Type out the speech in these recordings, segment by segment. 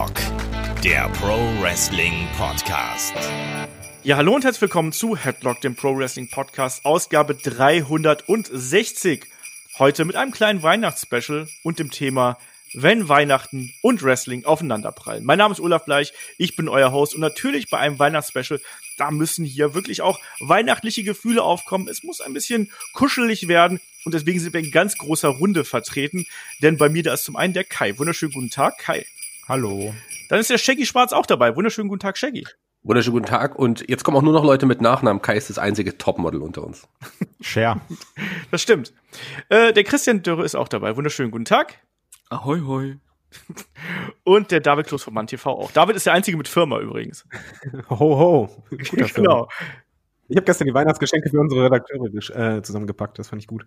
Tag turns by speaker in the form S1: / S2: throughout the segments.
S1: Headlock, der Pro Wrestling Podcast.
S2: Ja, hallo und herzlich willkommen zu Headlock, dem Pro Wrestling Podcast, Ausgabe 360. Heute mit einem kleinen Weihnachtsspecial und dem Thema wenn Weihnachten und Wrestling aufeinanderprallen. Mein Name ist Olaf Bleich, ich bin euer Host und natürlich bei einem Weihnachtsspecial, da müssen hier wirklich auch weihnachtliche Gefühle aufkommen. Es muss ein bisschen kuschelig werden und deswegen sind wir in ganz großer Runde vertreten, denn bei mir da ist zum einen der Kai. Wunderschönen guten Tag, Kai.
S3: Hallo.
S2: Dann ist der Shaggy Schwarz auch dabei. Wunderschönen guten Tag, Shaggy.
S4: Wunderschönen guten Tag und jetzt kommen auch nur noch Leute mit Nachnamen. Kai ist das einzige Topmodel unter uns.
S3: Share.
S2: Das stimmt. Äh, der Christian Dürre ist auch dabei. Wunderschönen guten Tag.
S5: Ahoi, hoi.
S2: Und der David Kloß von Mann TV auch. David ist der einzige mit Firma übrigens.
S3: Ho, ho.
S2: Guter genau.
S3: Ich habe gestern die Weihnachtsgeschenke für unsere Redakteure äh, zusammengepackt. Das fand ich gut.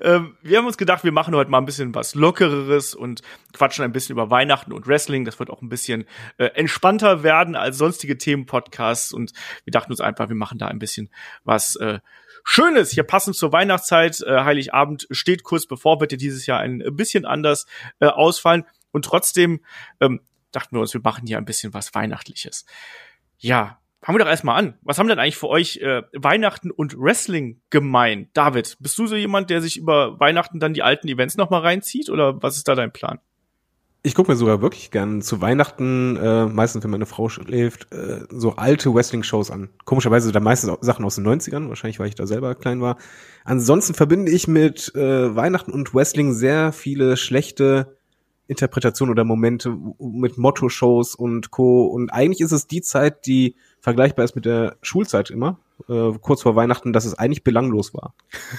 S2: Ähm, wir haben uns gedacht, wir machen heute mal ein bisschen was Lockereres und quatschen ein bisschen über Weihnachten und Wrestling. Das wird auch ein bisschen äh, entspannter werden als sonstige Themenpodcasts. Und wir dachten uns einfach, wir machen da ein bisschen was äh, Schönes, hier passend zur Weihnachtszeit. Äh, Heiligabend steht kurz bevor, wird ja dieses Jahr ein bisschen anders äh, ausfallen. Und trotzdem ähm, dachten wir uns, wir machen hier ein bisschen was Weihnachtliches. Ja, fangen wir doch erstmal an. Was haben denn eigentlich für euch äh, Weihnachten und Wrestling gemein? David, bist du so jemand, der sich über Weihnachten dann die alten Events nochmal reinzieht oder was ist da dein Plan?
S3: Ich gucke mir sogar wirklich gern zu Weihnachten, äh, meistens wenn meine Frau schläft, äh, so alte Wrestling-Shows an. Komischerweise da meistens Sachen aus den 90ern, wahrscheinlich weil ich da selber klein war. Ansonsten verbinde ich mit äh, Weihnachten und Wrestling sehr viele schlechte Interpretationen oder Momente mit Motto-Shows und Co. Und eigentlich ist es die Zeit, die vergleichbar ist mit der Schulzeit immer, äh, kurz vor Weihnachten, dass es eigentlich belanglos war.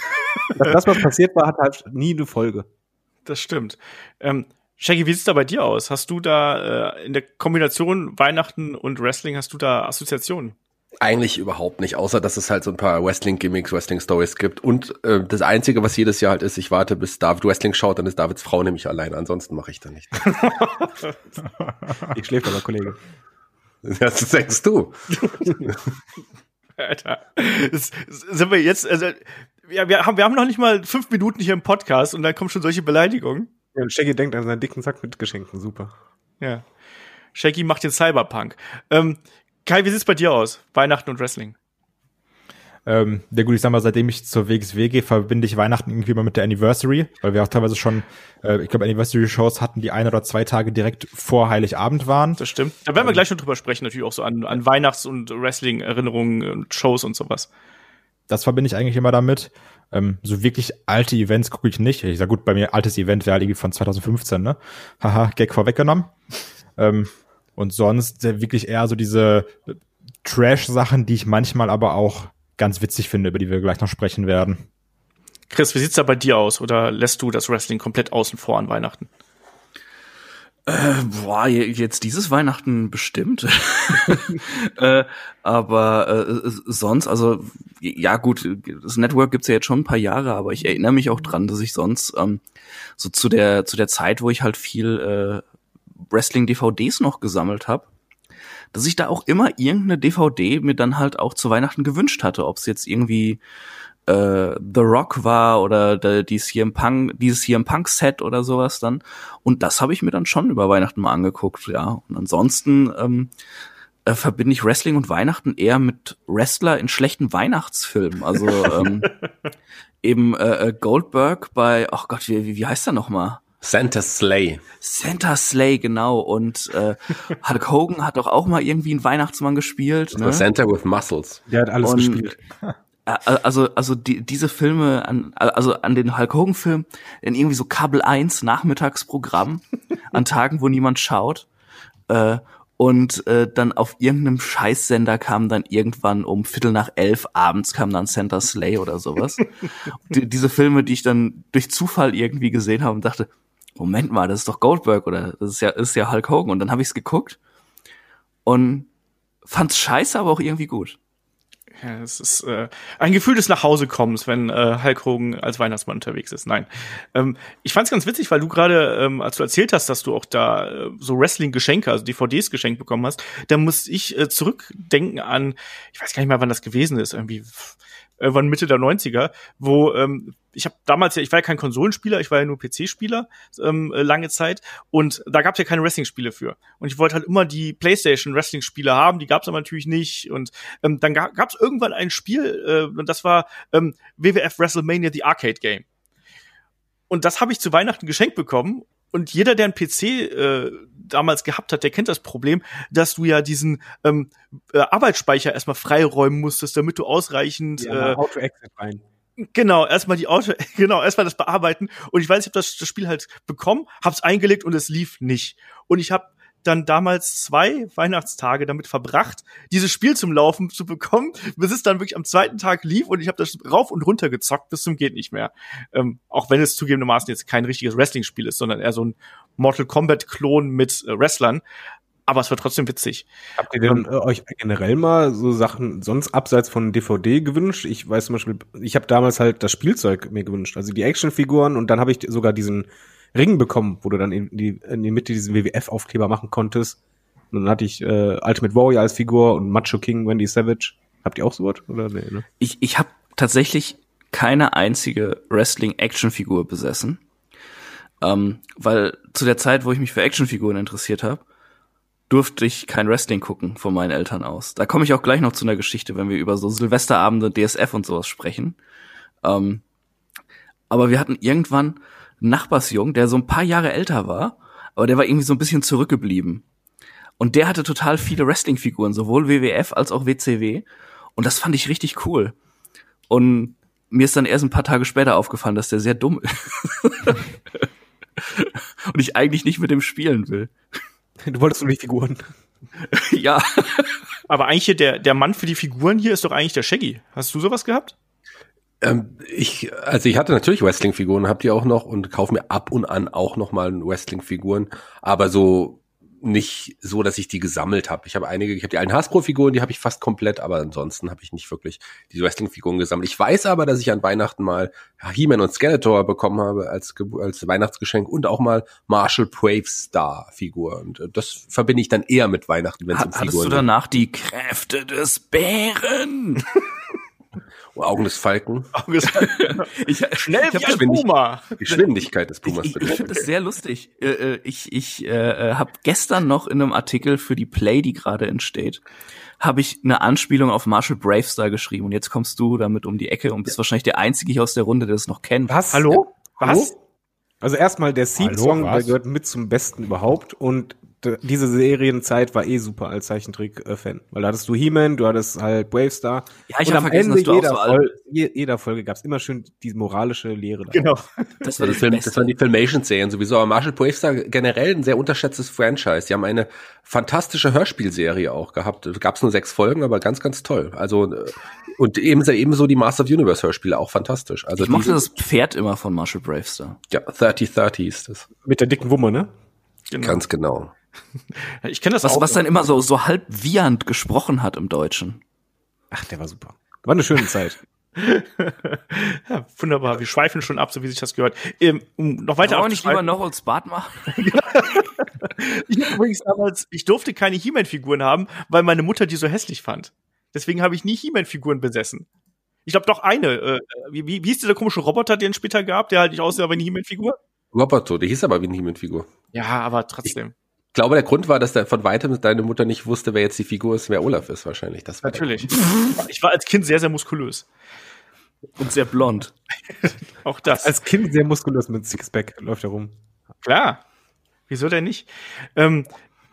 S3: das, was passiert war, hat halt nie eine Folge.
S2: Das stimmt. Ähm, Shaggy, wie sieht's da bei dir aus? Hast du da äh, in der Kombination Weihnachten und Wrestling, hast du da Assoziationen?
S4: Eigentlich überhaupt nicht, außer dass es halt so ein paar Wrestling-Gimmicks, Wrestling-Stories gibt. Und äh, das Einzige, was jedes Jahr halt ist, ich warte, bis David Wrestling schaut, dann ist Davids Frau nämlich allein. Ansonsten mache ich da nicht.
S3: ich schläfe aber, Kollege.
S4: Das denkst du.
S2: Alter. Das, sind wir jetzt, also, ja, wir haben, wir haben noch nicht mal fünf Minuten hier im Podcast und dann kommen schon solche Beleidigungen.
S3: Ja, und Shaggy denkt an seinen dicken Sack mit Geschenken, super.
S2: Ja. Shaggy macht den Cyberpunk. Ähm, Kai, wie sieht's bei dir aus? Weihnachten und Wrestling?
S6: Ähm, ja gut, ich sag mal, seitdem ich zur WXW gehe, verbinde ich Weihnachten irgendwie mal mit der Anniversary, weil wir auch teilweise schon, äh, ich glaube, Anniversary-Shows hatten, die ein oder zwei Tage direkt vor Heiligabend waren.
S2: Das stimmt. Da werden wir ähm, gleich noch drüber sprechen, natürlich auch so an, an Weihnachts- und Wrestling-Erinnerungen und Shows und sowas.
S6: Das verbinde ich eigentlich immer damit. Ähm, so wirklich alte Events gucke ich nicht. Ich sag gut, bei mir altes Event wäre irgendwie von 2015, ne? Haha, Gag vorweggenommen. ähm, und sonst äh, wirklich eher so diese Trash-Sachen, die ich manchmal aber auch ganz witzig finde, über die wir gleich noch sprechen werden.
S2: Chris, wie sieht's da bei dir aus? Oder lässt du das Wrestling komplett außen vor an Weihnachten?
S5: Äh, boah, jetzt dieses Weihnachten bestimmt. äh, aber äh, sonst, also ja gut, das Network gibt's ja jetzt schon ein paar Jahre, aber ich erinnere mich auch dran, dass ich sonst ähm, so zu der zu der Zeit, wo ich halt viel äh, Wrestling-DVDs noch gesammelt habe, dass ich da auch immer irgendeine DVD mir dann halt auch zu Weihnachten gewünscht hatte, ob es jetzt irgendwie äh, The Rock war oder der, dieses hier im Punk, dieses hier im Punk Set oder sowas dann. Und das habe ich mir dann schon über Weihnachten mal angeguckt, ja. Und ansonsten ähm, äh, verbinde ich Wrestling und Weihnachten eher mit Wrestler in schlechten Weihnachtsfilmen. Also ähm, eben äh, äh Goldberg bei, ach Gott, wie, wie heißt er noch mal?
S4: Santa Slay.
S5: Santa Slay, genau. Und äh, Hulk Hogan hat doch auch mal irgendwie einen Weihnachtsmann gespielt. Ne?
S4: Santa with Muscles.
S3: Der hat alles und, gespielt.
S5: also also die, diese Filme an also an den Hulk Hogan Film in irgendwie so Kabel 1 Nachmittagsprogramm an Tagen wo niemand schaut äh, und äh, dann auf irgendeinem Scheißsender kam dann irgendwann um Viertel nach elf abends kam dann Santa Slay oder sowas die, diese Filme die ich dann durch Zufall irgendwie gesehen habe und dachte Moment mal das ist doch Goldberg oder das ist ja ist ja Hulk Hogan und dann habe ich es geguckt und fand's scheiße aber auch irgendwie gut
S2: ja, es ist äh, ein Gefühl des Nachhausekommens, wenn äh, Hulk Hogan als Weihnachtsmann unterwegs ist. Nein. Ähm, ich fand's ganz witzig, weil du gerade, ähm, als du erzählt hast, dass du auch da äh, so Wrestling-Geschenke, also DVDs geschenkt bekommen hast, da muss ich äh, zurückdenken an, ich weiß gar nicht mehr, wann das gewesen ist, irgendwie irgendwann Mitte der 90er, wo ähm, ich habe damals ja, ich war ja kein Konsolenspieler, ich war ja nur PC-Spieler ähm, äh, lange Zeit und da gab es ja keine Wrestling-Spiele für. Und ich wollte halt immer die PlayStation Wrestling-Spiele haben, die gab es aber natürlich nicht. Und ähm, dann ga gab es irgendwann ein Spiel, äh, und das war ähm, WWF WrestleMania The Arcade Game. Und das habe ich zu Weihnachten geschenkt bekommen und jeder, der einen PC äh, damals gehabt hat, der kennt das Problem, dass du ja diesen ähm, äh, Arbeitsspeicher erstmal freiräumen musstest, damit du ausreichend
S3: Ja,
S2: äh,
S3: Auto-Exit rein.
S2: Genau, erstmal die Auto, genau, erstmal das bearbeiten. Und ich weiß, ich habe das, das Spiel halt bekommen, hab's eingelegt und es lief nicht. Und ich habe dann damals zwei Weihnachtstage damit verbracht, dieses Spiel zum Laufen zu bekommen, bis es dann wirklich am zweiten Tag lief und ich habe das rauf und runter gezockt bis zum geht nicht mehr. Ähm, auch wenn es zugegebenermaßen jetzt kein richtiges Wrestling-Spiel ist, sondern eher so ein Mortal Kombat-Klon mit äh, Wrestlern. Aber es war trotzdem witzig.
S3: Habt ihr denn äh, euch generell mal so Sachen sonst abseits von DVD gewünscht? Ich weiß zum Beispiel, ich habe damals halt das Spielzeug mir gewünscht, also die Actionfiguren und dann habe ich sogar diesen Ring bekommen, wo du dann in die, in die Mitte diesen WWF-Aufkleber machen konntest. Und dann hatte ich äh, Ultimate Warrior als Figur und Macho King, Wendy Savage. Habt ihr auch sowas? Oder nee, ne?
S5: Ich, ich habe tatsächlich keine einzige Wrestling-Action-Figur besessen. Ähm, weil zu der Zeit, wo ich mich für Actionfiguren interessiert habe, durfte ich kein Wrestling gucken von meinen Eltern aus. Da komme ich auch gleich noch zu einer Geschichte, wenn wir über so Silvesterabende, DSF und sowas sprechen. Ähm, aber wir hatten irgendwann Nachbarsjungen, der so ein paar Jahre älter war, aber der war irgendwie so ein bisschen zurückgeblieben. Und der hatte total viele Wrestling-Figuren, sowohl WWF als auch WCW. Und das fand ich richtig cool. Und mir ist dann erst ein paar Tage später aufgefallen, dass der sehr dumm ist. und ich eigentlich nicht mit dem spielen will.
S3: Du wolltest nur die Figuren.
S5: ja.
S2: Aber eigentlich hier der, der Mann für die Figuren hier ist doch eigentlich der Shaggy. Hast du sowas gehabt?
S4: Ähm, ich, also ich hatte natürlich Wrestling-Figuren, habt ihr auch noch und kaufe mir ab und an auch noch mal Wrestling-Figuren, aber so nicht so, dass ich die gesammelt habe. Ich habe einige, ich habe die alten Hasbro-Figuren, die habe ich fast komplett, aber ansonsten habe ich nicht wirklich die Wrestling-Figuren gesammelt. Ich weiß aber, dass ich an Weihnachten mal He-Man und Skeletor bekommen habe als, als Weihnachtsgeschenk und auch mal Marshall Brave Star Figur. Und äh, das verbinde ich dann eher mit Weihnachten, wenn es um
S5: Hattest
S4: Figuren
S5: du danach die Kräfte des Bären?
S4: geht. Oh, Augen des Falken.
S5: Ich,
S2: Schnell
S5: ich
S2: wie
S5: hab
S2: ein
S4: Geschwindig-
S2: Puma.
S4: Geschwindigkeit des Pumas.
S5: Ich, ich, ich finde das sehr lustig. Äh, äh, Ich, ich äh, habe gestern noch in einem Artikel für die Play, die gerade entsteht, habe ich eine Anspielung auf Marshall Bravestar geschrieben. Und jetzt kommst du damit um die Ecke und bist wahrscheinlich der Einzige hier aus der Runde, der es noch kennt.
S3: Was?
S2: Hallo? Was?
S3: Also erstmal der
S6: Hallo,
S3: der gehört mit zum Besten überhaupt und diese Serienzeit war eh super als Zeichentrick-Fan. Weil da hattest du He-Man, du hattest halt Bravestar.
S5: Ja, ich
S3: und
S5: hab
S3: am
S5: vergessen,
S3: Ende
S5: dass du auch
S3: jeder,
S5: so alt-
S3: Fol je, jeder Folge gab's immer schön diese moralische Lehre. da.
S2: Genau.
S5: Das
S4: war die Film, das waren die Filmation-Serien sowieso. Aber Marshall Bravestar generell ein sehr unterschätztes Franchise. Die haben eine fantastische Hörspielserie auch gehabt. Gab's nur sechs Folgen, aber ganz, ganz toll. Also äh, und ebenso, ebenso die Master of the Universe Hörspiele auch fantastisch. Also
S5: ich mochte das Pferd immer von Marshall Bravestar.
S4: ja, 3030 hieß das.
S3: Mit der dicken Wumme, ne?
S2: genau.
S4: Ganz genau.
S2: Ich kenne das
S5: Was,
S2: auch.
S5: was dann immer so, so halb wiehernd gesprochen hat im Deutschen.
S3: Ach, der war super. War eine schöne Zeit.
S2: ja, wunderbar. Wir schweifen schon ab, so wie sich das gehört. Ähm, um noch weiter
S5: Wollen wir nicht lieber noch als Bart machen?
S2: Ich übrigens damals, ich durfte keine He-Man-Figuren haben, weil meine Mutter die so hässlich fand. Deswegen habe ich nie He-Man-Figuren besessen. Ich glaube doch eine. Äh, wie, wie, wie hieß dieser komische Roboter, den es später gab, der halt nicht aussah wie eine He-Man-Figur?
S4: Roboto, der hieß aber wie eine He-Man-Figur.
S2: Ja, aber trotzdem.
S4: Ich glaube, der Grund war, dass der von weitem deine Mutter nicht wusste, wer jetzt die Figur ist, wer Olaf ist wahrscheinlich. Das war
S2: Natürlich. ich war als Kind sehr, sehr muskulös.
S5: Und sehr blond.
S2: Auch das.
S3: Als Kind sehr muskulös mit Sixpack läuft er rum.
S2: Klar. Wieso denn nicht? Ähm,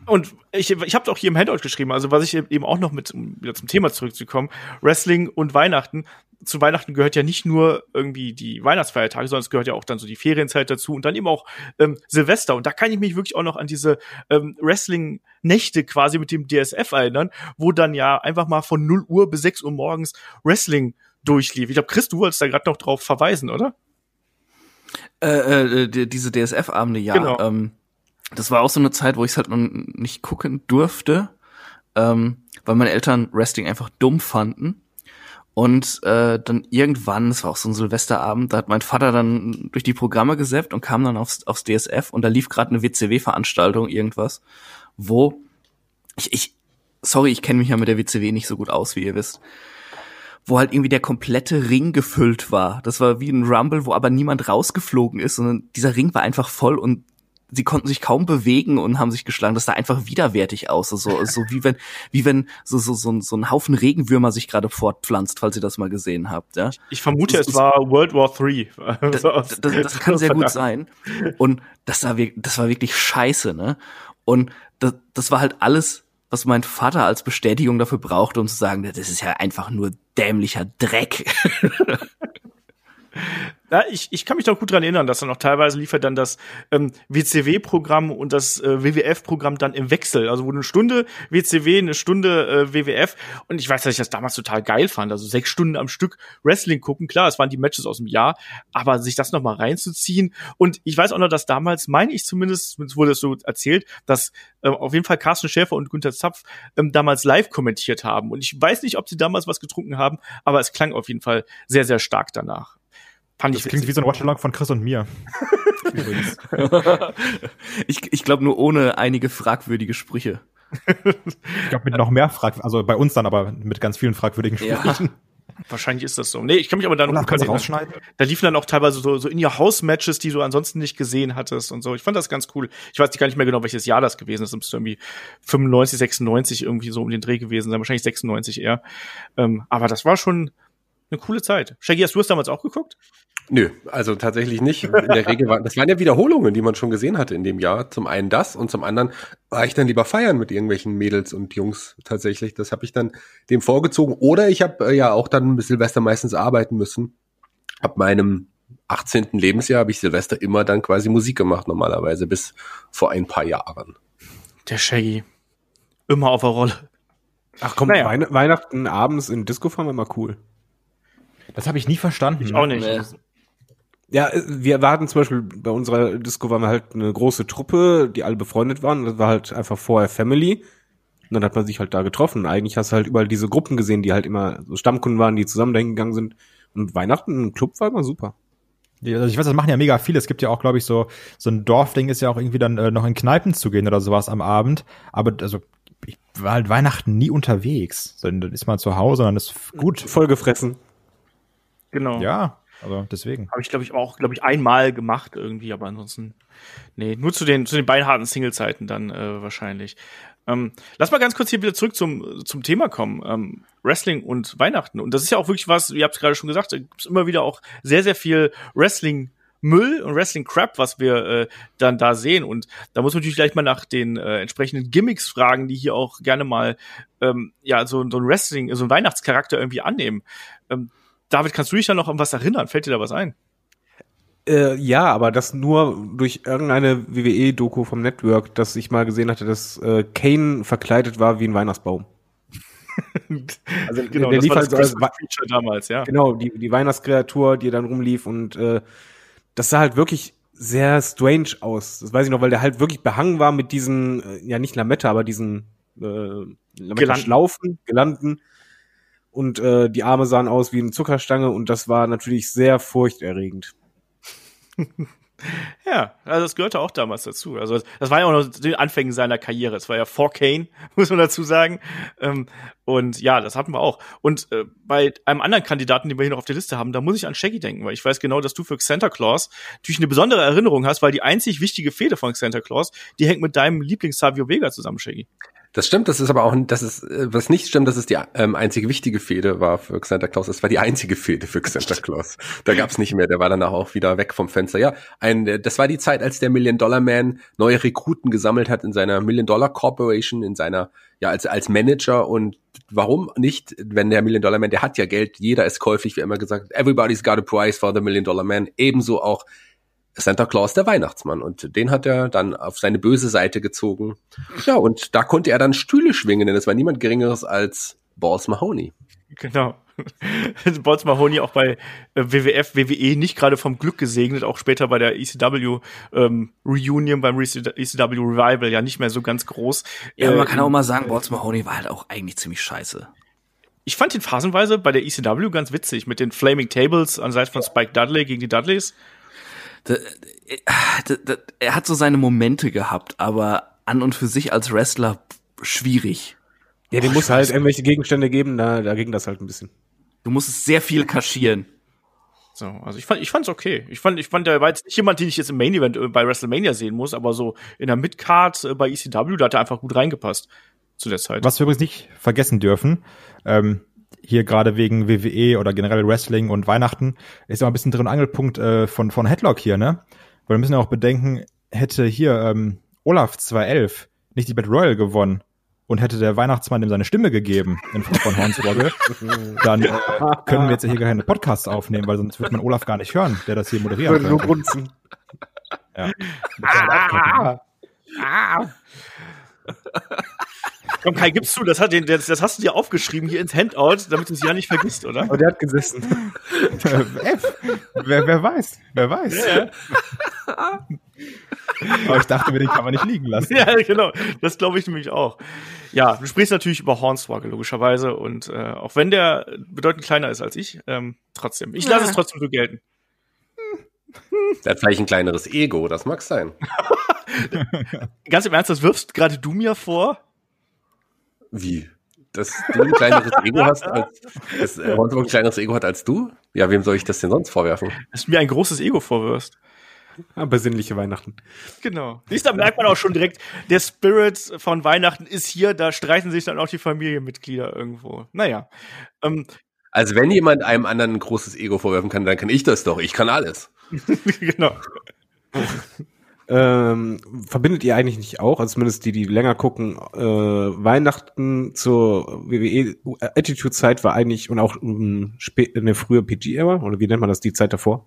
S2: und ich, ich habe auch hier im Handout geschrieben, also was ich eben auch noch mit, um wieder zum Thema zurückzukommen, Wrestling und Weihnachten. Zu Weihnachten gehört ja nicht nur irgendwie die Weihnachtsfeiertage, sondern es gehört ja auch dann so die Ferienzeit dazu und dann eben auch ähm, Silvester. Und da kann ich mich wirklich auch noch an diese ähm, Wrestling-Nächte quasi mit dem DSF erinnern, wo dann ja einfach mal von 0 Uhr bis 6 Uhr morgens Wrestling durchlief. Ich glaube, Chris, du wolltest da gerade noch drauf verweisen, oder?
S5: Äh, äh, die- diese DSF-Abende, ja.
S2: Genau.
S5: Ähm, das war auch so eine Zeit, wo ich es halt noch nicht gucken durfte, ähm, weil meine Eltern Wrestling einfach dumm fanden. Und äh, dann irgendwann, das war auch so ein Silvesterabend, da hat mein Vater dann durch die Programme gesäppt und kam dann aufs, aufs DSF und da lief gerade eine WCW-Veranstaltung, irgendwas, wo ich, ich sorry, ich kenne mich ja mit der WCW nicht so gut aus, wie ihr wisst, wo halt irgendwie der komplette Ring gefüllt war. Das war wie ein Rumble, wo aber niemand rausgeflogen ist, sondern dieser Ring war einfach voll und sie konnten sich kaum bewegen und haben sich geschlagen. Das sah einfach widerwärtig aus. So, so, so wie wenn, wie wenn so, so, so, ein, so ein Haufen Regenwürmer sich gerade fortpflanzt, falls ihr das mal gesehen habt. Ja?
S2: Ich vermute,
S5: Das
S2: es war World War III.
S5: Das, das, das kann sehr gut sein. Und das war, wirk- das war wirklich scheiße, ne? Und das, das war halt alles, was mein Vater als Bestätigung dafür brauchte, um zu sagen, das ist ja einfach nur dämlicher Dreck.
S2: Ja, ich, ich kann mich noch gut dran erinnern, dass dann auch teilweise liefert dann das ähm, WCW-Programm und das äh, WWF-Programm dann im Wechsel. Also wo eine Stunde WCW, eine Stunde äh, WWF. Und ich weiß, dass ich das damals total geil fand. Also sechs Stunden am Stück Wrestling gucken. Klar, es waren die Matches aus dem Jahr, aber sich das noch mal reinzuziehen. Und ich weiß auch noch, dass damals, meine ich zumindest, zumindest wurde es so erzählt, dass äh, auf jeden Fall Carsten Schäfer und Günther Zapf ähm, damals live kommentiert haben. Und ich weiß nicht, ob sie damals was getrunken haben, aber es klang auf jeden Fall sehr, sehr stark danach. Fand
S6: Das
S2: ich
S6: klingt
S2: witzig.
S6: wie so ein Watchalong von Chris und mir. Übrigens.
S5: ich ich glaube nur ohne einige fragwürdige Sprüche.
S6: Ich glaube mit noch mehr Frag, also bei uns dann aber mit ganz vielen fragwürdigen Sprüchen.
S2: Wahrscheinlich ist das so. Nee, ich kann mich aber da noch
S6: Olaf, kannst rausschneiden?
S2: Da liefen dann auch teilweise so, so in your House Matches, die du ansonsten nicht gesehen hattest und so. Ich fand das ganz cool. Ich weiß gar nicht mehr genau, welches Jahr das gewesen ist. Es müsste irgendwie 95, 96 irgendwie so um den Dreh gewesen sein. Wahrscheinlich 96 eher. Ähm, aber das war schon eine coole Zeit. Shaggy, hast du es damals auch geguckt?
S4: Nö, also tatsächlich nicht. In der Regel waren, das waren ja Wiederholungen, die man schon gesehen hatte in dem Jahr. Zum einen das und zum anderen war ich dann lieber feiern mit irgendwelchen Mädels und Jungs tatsächlich. Das habe ich dann dem vorgezogen. Oder ich habe äh, ja auch dann bis Silvester meistens arbeiten müssen. Ab meinem 18. Lebensjahr habe ich Silvester immer dann quasi Musik gemacht normalerweise bis vor ein paar Jahren.
S2: Der Shaggy. Immer auf der Rolle.
S3: Ach komm,
S2: Naja.
S3: Weihn Weihnachten abends in Disco fahren wir immer cool.
S6: Das habe ich nie verstanden.
S2: Ich auch nicht.
S5: Nee.
S3: Ja, äh, wir warten zum Beispiel bei unserer Disco waren wir halt eine große Truppe, die alle befreundet waren. Das war halt einfach vorher Family. Und dann hat man sich halt da getroffen. Und eigentlich hast du halt überall diese Gruppen gesehen, die halt immer so Stammkunden waren, die zusammen dahin gegangen sind. Und Weihnachten im Club war immer super.
S6: Ja, Also ich weiß, das machen ja mega viele. Es gibt ja auch, glaube ich, so so ein Dorfding ist ja auch irgendwie dann äh, noch in Kneipen zu gehen oder sowas am Abend. Aber also ich war halt Weihnachten nie unterwegs. Dann ist man zu Hause und dann ist gut.
S3: Vollgefressen.
S2: Genau.
S6: Ja, also deswegen.
S2: Habe ich, glaube ich, auch, glaube ich, einmal gemacht irgendwie, aber ansonsten, nee, nur zu den, zu den beinharten Single-Zeiten dann äh, wahrscheinlich. Ähm, lass mal ganz kurz hier wieder zurück zum, zum Thema kommen. Ähm, Wrestling und Weihnachten. Und das ist ja auch wirklich was, ihr habt es gerade schon gesagt, da gibt's immer wieder auch sehr, sehr viel Wrestling. Müll und Wrestling Crap, was wir äh, dann da sehen. Und da muss man natürlich gleich mal nach den äh, entsprechenden Gimmicks fragen, die hier auch gerne mal ähm, ja so, so ein Wrestling, so ein Weihnachtscharakter irgendwie annehmen. Ähm, David, kannst du dich da noch an was erinnern? Fällt dir da was ein?
S3: Äh, ja, aber das nur durch irgendeine WWE-Doku vom Network, dass ich mal gesehen hatte, dass äh, Kane verkleidet war wie ein Weihnachtsbaum. Also
S2: Genau,
S3: der
S2: das
S3: lief
S2: war
S3: halt
S2: das
S3: so als
S2: Feature damals, ja.
S3: Genau, die, die Weihnachtskreatur, die dann rumlief und äh, das sah halt wirklich sehr strange aus. Das weiß ich noch, weil der halt wirklich behangen war mit diesen, äh, ja nicht Lametta, aber diesen äh, Lametta-Schlaufen, Gelanden. Und äh, die Arme sahen aus wie eine Zuckerstange und das war natürlich sehr furchterregend.
S2: Ja, also das gehörte auch damals dazu. Also das war ja auch noch den Anfängen seiner Karriere. Es war ja vor Kane, muss man dazu sagen. Ähm, und ja, das hatten wir auch. Und äh, bei einem anderen Kandidaten, den wir hier noch auf der Liste haben, da muss ich an Shaggy denken, weil ich weiß genau, dass du für Santa Claus natürlich eine besondere Erinnerung hast, weil die einzig wichtige Fehde von Santa Claus, die hängt mit deinem Lieblings Savio Vega zusammen, Shaggy.
S4: Das stimmt, das ist aber auch, das ist, äh, was nicht stimmt, dass es die ähm, einzige wichtige Fehde war für Santa Claus. Es war die einzige Fehde für Santa Claus. Da gab's nicht mehr, der war danach auch wieder weg vom Fenster. Ja, ein, äh, das war die Zeit, als der Million Dollar Man neue Rekruten gesammelt hat in seiner Million Dollar Corporation, in seiner, ja, als, als Manager und warum nicht, wenn der Million Dollar Man, der hat ja Geld, jeder ist käuflich, wie immer gesagt, everybody's got a price for the Million Dollar Man, ebenso auch Santa Claus, der Weihnachtsmann. Und den hat er dann auf seine böse Seite gezogen. Ja, und da konnte er dann Stühle schwingen, denn es war niemand Geringeres als Balls Mahoney.
S2: Genau. Bots Mahoney auch bei äh, WWF, WWE nicht gerade vom Glück gesegnet, auch später bei der ECW ähm, Reunion, beim ECW Revival ja nicht mehr so ganz groß.
S5: Ja, aber man kann auch mal sagen, Balls Mahoney war halt auch eigentlich ziemlich scheiße.
S2: Ich fand ihn phasenweise bei der ECW ganz witzig mit den Flaming Tables an Seite von Spike Dudley gegen die Dudleys.
S5: Da, da, da, er hat so seine Momente gehabt, aber an und für sich als Wrestler schwierig.
S3: Ja, dem muss halt irgendwelche Gegenstände geben, da, da ging das halt ein bisschen.
S5: Du musstest sehr viel kaschieren.
S2: So, also ich fand, ich fand's okay. Ich fand, ich fand, der war jetzt nicht jemand, den ich jetzt im Main Event äh, bei WrestleMania sehen muss, aber so in der Midcard äh, bei ECW, da hat er einfach gut reingepasst zu der Zeit.
S6: Was wir übrigens nicht vergessen dürfen, ähm, hier gerade wegen WWE oder generell Wrestling und Weihnachten, ist immer ein bisschen drin Angelpunkt äh, von, von Headlock hier, ne? Weil wir müssen ja auch bedenken, hätte hier ähm, Olaf 211 nicht die Battle Royal gewonnen und hätte der Weihnachtsmann ihm seine Stimme gegeben in Form von Hornswoggle, dann äh, können wir jetzt hier keine Podcasts aufnehmen, weil sonst wird man Olaf gar nicht hören, der das hier moderieren
S3: Würde nur grunzen.
S6: Ja. Ah,
S2: Komm, Kai, gibst du, das, hat den, das, das hast du dir aufgeschrieben hier ins Handout, damit du es ja nicht vergisst, oder?
S3: Aber der hat gesessen.
S6: F. Wer, wer weiß, wer weiß. Aber ich dachte mir, den kann man nicht liegen lassen.
S2: Ja, genau. Das glaube ich nämlich auch. Ja, du sprichst natürlich über Hornswoggle, logischerweise. Und äh, auch wenn der bedeutend kleiner ist als ich, ähm, trotzdem. Ich lasse es trotzdem so gelten.
S4: Der hat vielleicht ein kleineres Ego, das mag sein.
S2: Ganz im Ernst, das wirfst gerade du mir vor?
S4: Wie? Dass du ein kleineres Ego hast, als dass äh, ein kleineres Ego hat als du? Ja, wem soll ich das denn sonst vorwerfen?
S2: Dass du mir ein großes Ego vorwirfst.
S3: Ah, besinnliche Weihnachten.
S2: Genau. Siehst, da merkt man auch schon direkt, der Spirit von Weihnachten ist hier, da streiten sich dann auch die Familienmitglieder irgendwo. Naja. Ähm,
S4: Also wenn jemand einem anderen ein großes Ego vorwerfen kann, dann kann ich das doch. Ich kann alles.
S2: genau.
S3: Ähm, verbindet ihr eigentlich nicht auch, also zumindest die, die länger gucken, äh, Weihnachten zur WWE Attitude-Zeit war eigentlich und auch ähm, spä- eine frühe PG-Ära, oder wie nennt man das, die Zeit davor?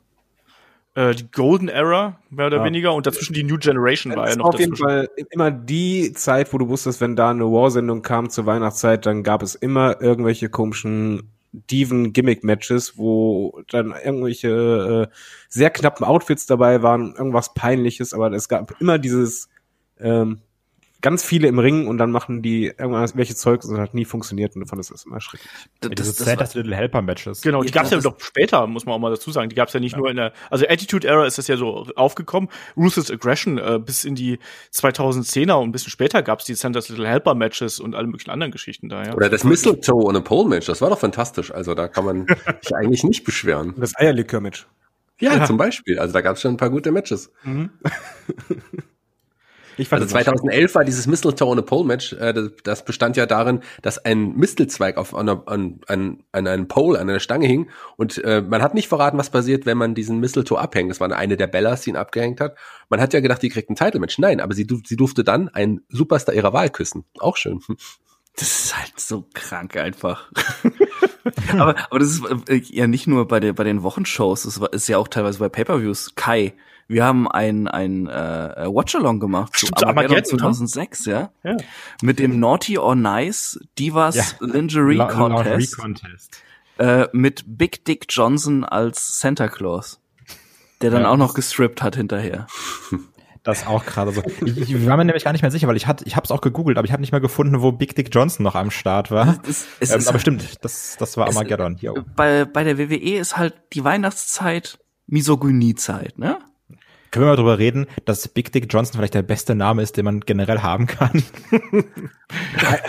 S2: Äh, die Golden Era, mehr oder
S3: Ja.
S2: weniger, und dazwischen die New Generation war
S3: Das
S2: ja
S3: war
S2: noch
S3: auf jeden. Fall immer die Zeit, wo du wusstest, wenn da eine War-Sendung kam zur Weihnachtszeit, dann gab es immer irgendwelche komischen Diven-Gimmick-Matches, wo dann irgendwelche äh, sehr knappen Outfits dabei waren, irgendwas Peinliches, aber es gab immer dieses ähm, ganz viele im Ring und dann machen die irgendwas welche Zeug und das hat nie funktioniert und du fandest das immer schrecklich.
S5: Das,
S6: Diese
S5: das,
S6: Santa's Little Helper Matches.
S2: Genau, die
S5: Ja,
S2: gab's ja doch später, muss man auch mal dazu sagen. Die gab's ja nicht nur in der, also Attitude Era ist das ja so aufgekommen. Ruthless Aggression äh, bis in die 2010er und ein bisschen später gab's die Santa's Little Helper Matches und alle möglichen anderen Geschichten da, ja.
S4: Oder das Mistletoe und a Pole Match, das war doch fantastisch. Also da kann man sich eigentlich nicht beschweren.
S3: Das Eierlikör-Match.
S4: Ja, zum Beispiel. Also da gab es schon ein paar gute Matches.
S3: Ich fand
S4: Also
S3: das
S4: 2011 war dieses Mistletoe und a Pole Match, äh, das, das bestand ja darin, dass ein Mistelzweig auf einer, an, an, an einem Pole, an einer Stange hing und äh, man hat nicht verraten, was passiert, wenn man diesen Mistletoe abhängt. Das war eine der Bellas, die ihn abgehängt hat. Man hat ja gedacht, die kriegt ein Title Match. Nein, aber sie, du- sie durfte dann einen Superstar ihrer Wahl küssen. Auch schön.
S5: das ist halt so krank einfach. aber, aber das ist äh, ja nicht nur bei, der, bei den Wochenshows, das war- ist ja auch teilweise bei Pay-Per-Views. Kai, wir haben ein, ein äh, Watch-Along gemacht
S2: Stimmt, zu Armageddon, ne?
S5: 2006, ja?
S2: Ja.
S5: Mit dem Naughty or Nice Divas
S6: Ja.
S5: Lingerie
S6: La-
S5: Contest
S6: Laundry Contest.
S5: äh, mit Big Dick Johnson als Santa Claus. Der dann
S6: Ja.
S5: auch noch gestrippt hat hinterher.
S6: Das ist auch gerade so. Ich, ich war mir nämlich gar nicht mehr sicher, weil ich hatte, ich habe es auch gegoogelt, aber ich habe nicht mehr gefunden, wo Big Dick Johnson noch am Start war.
S5: Es, es
S6: Ähm,
S5: ist
S6: aber stimmt, das, das war
S5: es-
S6: Armageddon. Hier.
S5: bei, bei der WWE ist halt die Weihnachtszeit Misogyniezeit, ne?
S6: Können wir mal drüber reden, dass Big Dick Johnson vielleicht der beste Name ist, den man generell haben kann?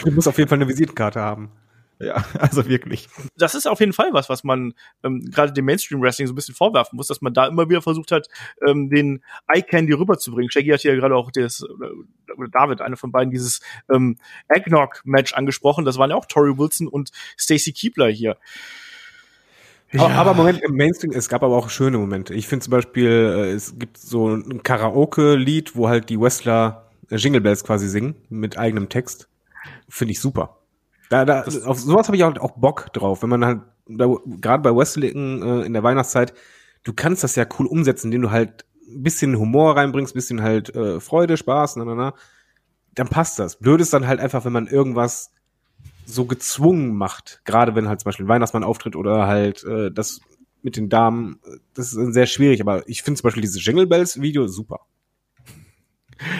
S3: Du musst auf jeden Fall eine Visitenkarte haben.
S6: ja, also wirklich.
S2: das ist auf jeden Fall was, was man ähm, gerade dem Mainstream Wrestling so ein bisschen vorwerfen muss, dass man da immer wieder versucht hat, ähm, den Eye Candy rüberzubringen. Shaggy hat hier gerade auch das, oder David, eine von beiden, dieses ähm, Eggnog Match angesprochen. Das waren ja auch Tori Wilson und Stacy Keebler hier.
S3: Aber, aber Moment, im Mainstream, es gab aber auch schöne Momente. Ich finde zum Beispiel, äh, es gibt so ein Karaoke-Lied, wo halt die Wrestler äh, Jingle Bells quasi singen mit eigenem Text. Finde ich super. Da, da, auf sowas habe ich auch, auch Bock drauf, wenn man halt, gerade bei Wrestling äh, in der Weihnachtszeit, du kannst das ja cool umsetzen, indem du halt ein bisschen Humor reinbringst, ein bisschen halt äh, Freude, Spaß, na, na, na. Dann passt das. Blöd ist dann halt einfach, wenn man irgendwas so gezwungen macht, gerade wenn halt zum Beispiel ein Weihnachtsmann auftritt oder halt äh, das mit den Damen, äh, das ist sehr schwierig, aber ich finde zum Beispiel dieses Jingle Bells Video super.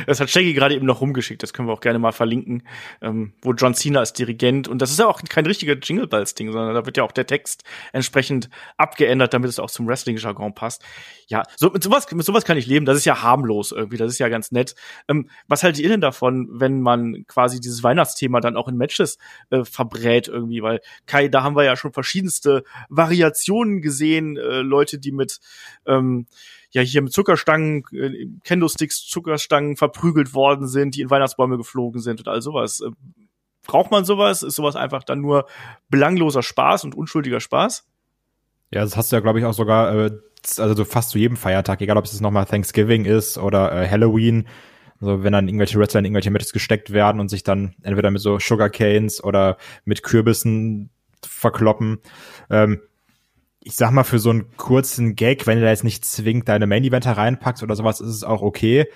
S2: Das hat Shaggy gerade eben noch rumgeschickt, das können wir auch gerne mal verlinken, ähm, wo John Cena als Dirigent, und das ist ja auch kein richtiger Jingle Bells Ding, sondern da wird ja auch der Text entsprechend abgeändert, damit es auch zum Wrestling-Jargon passt. Ja, so, mit sowas, mit sowas kann ich leben, das ist ja harmlos irgendwie, das ist ja ganz nett. Ähm, was haltet ihr denn davon, wenn man quasi dieses Weihnachtsthema dann auch in Matches äh, verbrät irgendwie, weil Kai, da haben wir ja schon verschiedenste Variationen gesehen, äh, Leute, die mit ähm, ja hier mit Zuckerstangen, äh, Kendo-Sticks, Zuckerstangen verprügelt worden sind, die in Weihnachtsbäume geflogen sind und all sowas. Äh, braucht man sowas? Ist sowas einfach dann nur belangloser Spaß und unschuldiger Spaß?
S6: Ja, das hast du ja, glaube ich, auch sogar, äh, also so fast zu jedem Feiertag, egal ob es jetzt nochmal Thanksgiving ist oder äh, Halloween. Also wenn dann irgendwelche Wrestler in irgendwelche Matches gesteckt werden und sich dann entweder mit so Sugarcanes oder mit Kürbissen verkloppen. Ähm, ich sag mal, für so einen kurzen Gag, wenn du da jetzt nicht zwingend deine Main-Event reinpackst oder sowas, ist es auch okay.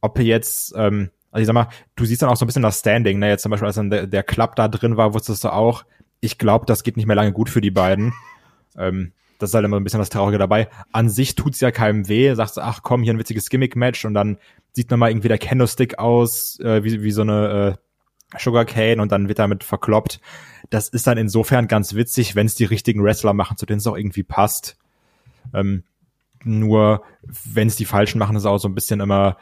S6: Ob jetzt, ähm, also ich sag mal, du siehst dann auch so ein bisschen das Standing, ne? Jetzt zum Beispiel, als dann der, der Club da drin war, wusstest du auch, ich glaube, das geht nicht mehr lange gut für die beiden. Ähm, das ist halt immer ein bisschen das Traurige dabei. An sich tut's ja keinem weh, sagst du, ach komm, hier ein witziges Gimmick-Match und dann sieht nochmal irgendwie der Candlestick aus, äh, wie, wie so eine äh, Sugarcane und dann wird damit verkloppt das ist dann insofern ganz witzig, wenn es die richtigen Wrestler machen, zu denen es auch irgendwie passt. Ähm, nur wenn es die falschen machen, ist es auch so ein bisschen immer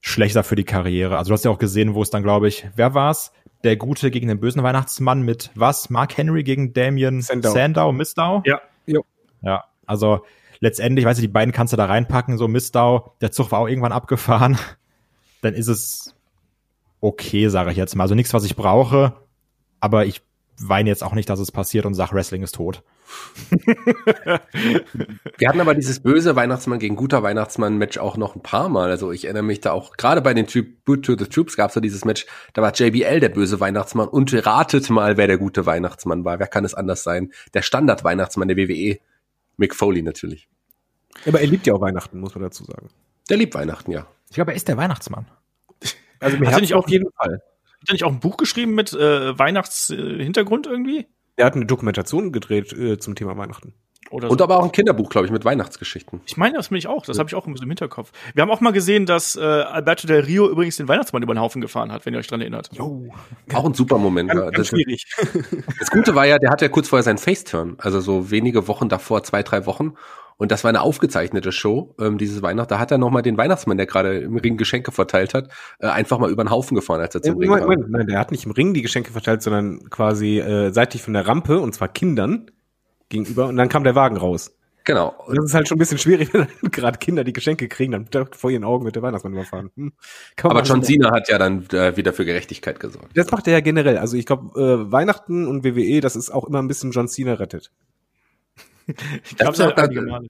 S6: schlechter für die Karriere. Also du hast ja auch gesehen, wo es dann, glaube ich, wer war's? Der Gute gegen den bösen Weihnachtsmann mit was? Mark Henry gegen Damien Sandow, Sandow Misdow?
S2: Ja.
S6: Jo. Ja, also letztendlich, weißt du, die beiden kannst du da reinpacken, so Misdow, der Zug war auch irgendwann abgefahren. Dann ist es okay, sage ich jetzt mal. Also nichts, was ich brauche, aber ich weine jetzt auch nicht, dass es passiert und sag, Wrestling ist tot.
S4: Wir hatten aber dieses böse Weihnachtsmann gegen guter Weihnachtsmann-Match auch noch ein paar Mal. Also ich erinnere mich da auch, gerade bei den Tribute to the Troops gab es so dieses Match, da war JBL der böse Weihnachtsmann und ratet mal, wer der gute Weihnachtsmann war. Wer kann es anders sein? Der Standard-Weihnachtsmann der WWE, Mick Foley natürlich.
S3: Aber er liebt ja auch Weihnachten, muss man dazu sagen.
S4: Der liebt Weihnachten, ja.
S6: Ich glaube, er ist der Weihnachtsmann.
S2: Also mir hat nicht auf jeden Fall. Hat er nicht auch ein Buch geschrieben mit äh, Weihnachtshintergrund äh, irgendwie?
S3: Er hat eine Dokumentation gedreht äh, zum Thema Weihnachten.
S4: Oder Und so. aber auch ein Kinderbuch, glaube ich, mit Weihnachtsgeschichten.
S2: Ich meine, das bin ich auch. Das habe ich auch ein bisschen im Hinterkopf. Wir haben auch mal gesehen, dass äh, Alberto del Rio übrigens den Weihnachtsmann über den Haufen gefahren hat, wenn ihr euch dran erinnert.
S4: Jo. Auch ein super Moment.
S2: Ganz, ganz schwierig.
S4: Das Gute war ja, der hatte ja kurz vorher seinen Faceturn. Also so wenige Wochen davor, zwei, drei Wochen. Und das war eine aufgezeichnete Show, ähm, dieses Weihnachten. Da hat er nochmal den Weihnachtsmann, der gerade im Ring Geschenke verteilt hat, äh, einfach mal über den Haufen gefahren, als er zum
S3: äh, Ring kam. Nein, der hat nicht im Ring die Geschenke verteilt, sondern quasi äh, seitlich von der Rampe, und zwar Kindern gegenüber. Und dann kam der Wagen raus.
S4: Genau.
S3: Und das ist halt schon ein bisschen schwierig, wenn gerade Kinder die Geschenke kriegen, dann vor ihren Augen wird der Weihnachtsmann überfahren. Hm.
S4: Aber John Cena hat ja dann äh, wieder für Gerechtigkeit gesorgt.
S3: Das macht er ja generell. Also ich glaube, äh, Weihnachten und WWE, das ist auch immer ein bisschen John Cena rettet.
S4: ich glaube, da, da,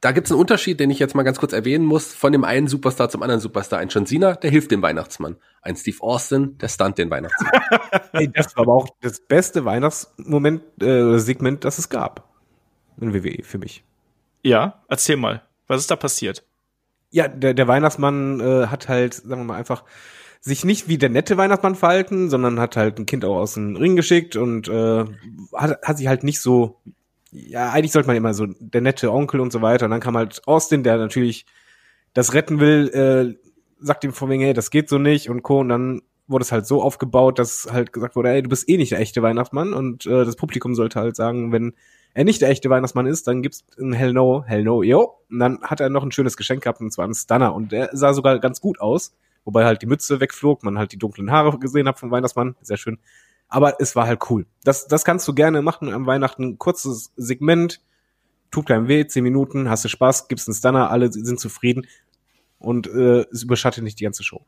S4: da gibt es einen Unterschied, den ich jetzt mal ganz kurz erwähnen muss, von dem einen Superstar zum anderen Superstar. Ein John Cena, der hilft dem Weihnachtsmann. Ein Steve Austin, der stunt den Weihnachtsmann.
S3: hey, das war aber auch das beste Weihnachtsmoment, äh, Segment, das es gab. In WWE, für mich.
S2: Ja, erzähl mal. Was ist da passiert?
S3: Ja, der, der Weihnachtsmann äh, hat halt, sagen wir mal einfach, sich nicht wie der nette Weihnachtsmann verhalten, sondern hat halt ein Kind auch aus dem Ring geschickt und äh, hat, hat sich halt nicht so ja, eigentlich sollte man immer so der nette Onkel und so weiter. Und dann kam halt Austin, der natürlich das retten will, äh, sagt ihm vor wegen, hey, das geht so nicht und Co. Und dann wurde es halt so aufgebaut, dass halt gesagt wurde, ey, du bist eh nicht der echte Weihnachtsmann. Und äh, das Publikum sollte halt sagen, wenn er nicht der echte Weihnachtsmann ist, dann gibt's ein Hell no, Hell no, yo. Und dann hat er noch ein schönes Geschenk gehabt, und zwar einen Stunner. Und der sah sogar ganz gut aus, wobei halt die Mütze wegflog, man halt die dunklen Haare gesehen hat vom Weihnachtsmann. Sehr schön. Aber es war halt cool. Das, das kannst du gerne machen am Weihnachten. Kurzes Segment, tut keinem weh, zehn Minuten, hast du Spaß, gibst einen Stunner, alle sind zufrieden und äh, es überschattet nicht die ganze Show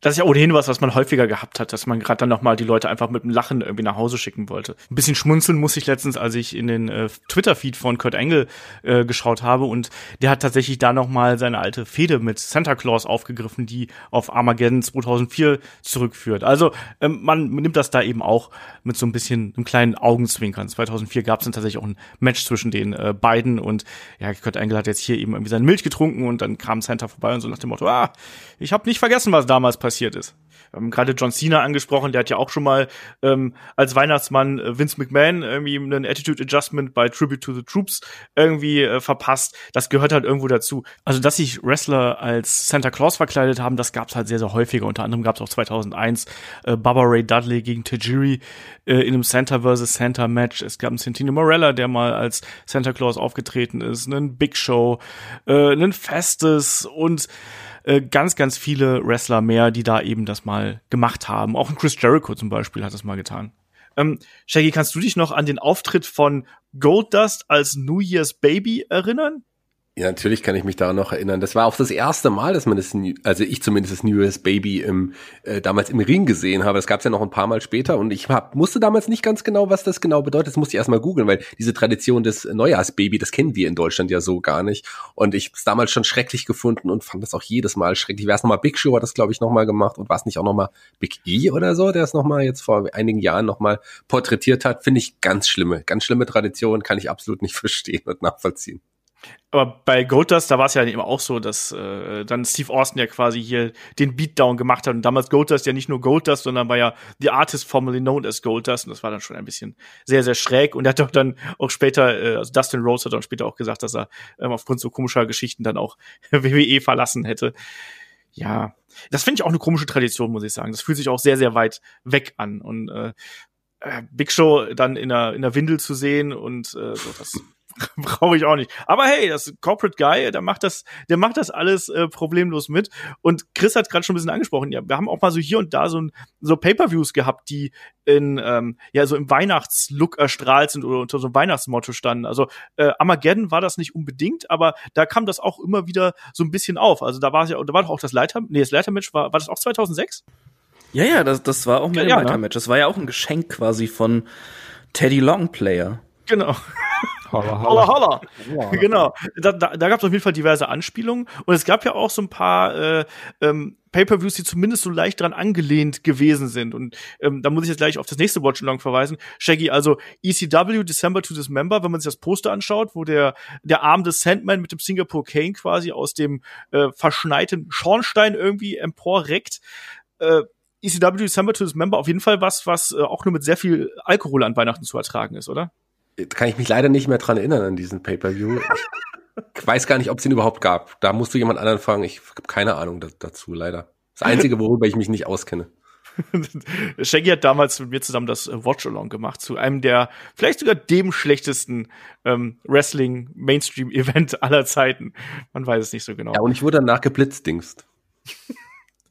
S2: das ist ja ohnehin was, was man häufiger gehabt hat, dass man gerade dann nochmal die Leute einfach mit einem Lachen irgendwie nach Hause schicken wollte. Ein bisschen schmunzeln muss ich letztens, als ich in den äh, Twitter-Feed von Kurt Engel äh, geschaut habe und der hat tatsächlich da nochmal seine alte Fehde mit Santa Claus aufgegriffen, die auf Armageddon 2004 zurückführt. Also ähm, man nimmt das da eben auch mit so ein bisschen einem kleinen Augenzwinkern. 2004 gab es dann tatsächlich auch ein Match zwischen den äh, beiden und ja, Kurt Engel hat jetzt hier eben irgendwie seine Milch getrunken und dann kam Santa vorbei und so nach dem Motto, ah, ich habe nicht vergessen, was damals passiert passiert ist. Wir haben gerade John Cena angesprochen, der hat ja auch schon mal ähm, als Weihnachtsmann äh, Vince McMahon irgendwie einen Attitude Adjustment bei Tribute to the Troops irgendwie äh, verpasst. Das gehört halt irgendwo dazu. Also, dass sich Wrestler als Santa Claus verkleidet haben, das gab's halt sehr, sehr häufiger. Unter anderem gab's auch 2001 äh, Baba Ray Dudley gegen Tajiri äh, in einem Santa vs. Santa Match. Es gab einen Santino Morella, der mal als Santa Claus aufgetreten ist, einen Big Show, äh, einen Festes und äh, ganz, ganz viele Wrestler mehr, die da eben das mal gemacht haben. Auch ein Chris Jericho zum Beispiel hat das mal getan. Ähm, Shaggy, kannst du dich noch an den Auftritt von Goldust als New Year's Baby erinnern?
S4: Ja, natürlich kann ich mich daran noch erinnern. Das war auch das erste Mal, dass man das, also ich zumindest das New Year's Baby im, äh, damals im Ring gesehen habe. Das gab es ja noch ein paar Mal später und ich hab, musste damals nicht ganz genau, was das genau bedeutet. Das musste ich erstmal googeln, weil diese Tradition des Neujahrsbaby, das kennen wir in Deutschland ja so gar nicht. Und ich es damals schon schrecklich gefunden und fand das auch jedes Mal schrecklich. Wer es nochmal Big Show hat das, glaube ich, nochmal gemacht und war es nicht auch nochmal Big E oder so, der es nochmal jetzt vor einigen Jahren nochmal porträtiert hat, finde ich ganz schlimme, ganz schlimme Tradition, kann ich absolut nicht verstehen und nachvollziehen.
S2: Aber bei Goldust, da war es ja eben auch so, dass äh, dann Steve Austin ja quasi hier den Beatdown gemacht hat. Und damals Goldust ja nicht nur Goldust, sondern war ja The Artist formerly known as Goldust. Und das war dann schon ein bisschen sehr, sehr schräg. Und er hat doch dann auch später, äh, also Dustin Rhodes hat dann später auch gesagt, dass er ähm, aufgrund so komischer Geschichten dann auch WWE verlassen hätte. Ja, das finde ich auch eine komische Tradition, muss ich sagen. Das fühlt sich auch sehr, sehr weit weg an. Und äh, äh Big Show dann in der, in der Windel zu sehen und äh, so, das brauche ich auch nicht. Aber hey, das Corporate Guy, der macht das, der macht das alles äh, problemlos mit. Und Chris hat gerade schon ein bisschen angesprochen. Ja, wir haben auch mal so hier und da so, ein, so Pay-per-Views gehabt, die in ähm, ja so im Weihnachtslook erstrahlt sind oder unter so einem Weihnachtsmotto standen. Also äh, Armageddon war das nicht unbedingt, aber da kam das auch immer wieder so ein bisschen auf. Also da war es ja, da war doch auch das Leiter, nee, das Leitermatch war, war das auch 2006?
S5: Ja, ja, das, das war auch mit
S2: ja,
S5: dem Leitermatch. Ne? Das war ja auch ein Geschenk quasi von Teddy Longplayer.
S2: Genau. Holla, holla. holla, holla. Genau. Da, da, da gab es auf jeden Fall diverse Anspielungen. Und es gab ja auch so ein paar äh, ähm, Pay-per-Views, die zumindest so leicht dran angelehnt gewesen sind. Und ähm, da muss ich jetzt gleich auf das nächste Watch Along verweisen. Shaggy, also ECW December to Dismember, wenn man sich das Poster anschaut, wo der der Arm des Sandman mit dem Singapore Kane quasi aus dem äh, verschneiten Schornstein irgendwie emporreckt. Äh, ECW December to Dismember auf jeden Fall was, was äh, auch nur mit sehr viel Alkohol an Weihnachten zu ertragen ist, oder?
S4: Kann ich mich leider nicht mehr dran erinnern an diesen Pay-Per-View. Ich weiß gar nicht, ob es den überhaupt gab. Da musst du jemand anderen fragen. Ich habe keine Ahnung dazu, leider. Das Einzige, worüber ich mich nicht auskenne.
S2: Shaggy hat damals mit mir zusammen das äh, Watch-Along gemacht zu einem der vielleicht sogar dem schlechtesten ähm, Wrestling-Mainstream-Event aller Zeiten. Man weiß es nicht so genau.
S4: Ja, und ich wurde danach geblitzdingst.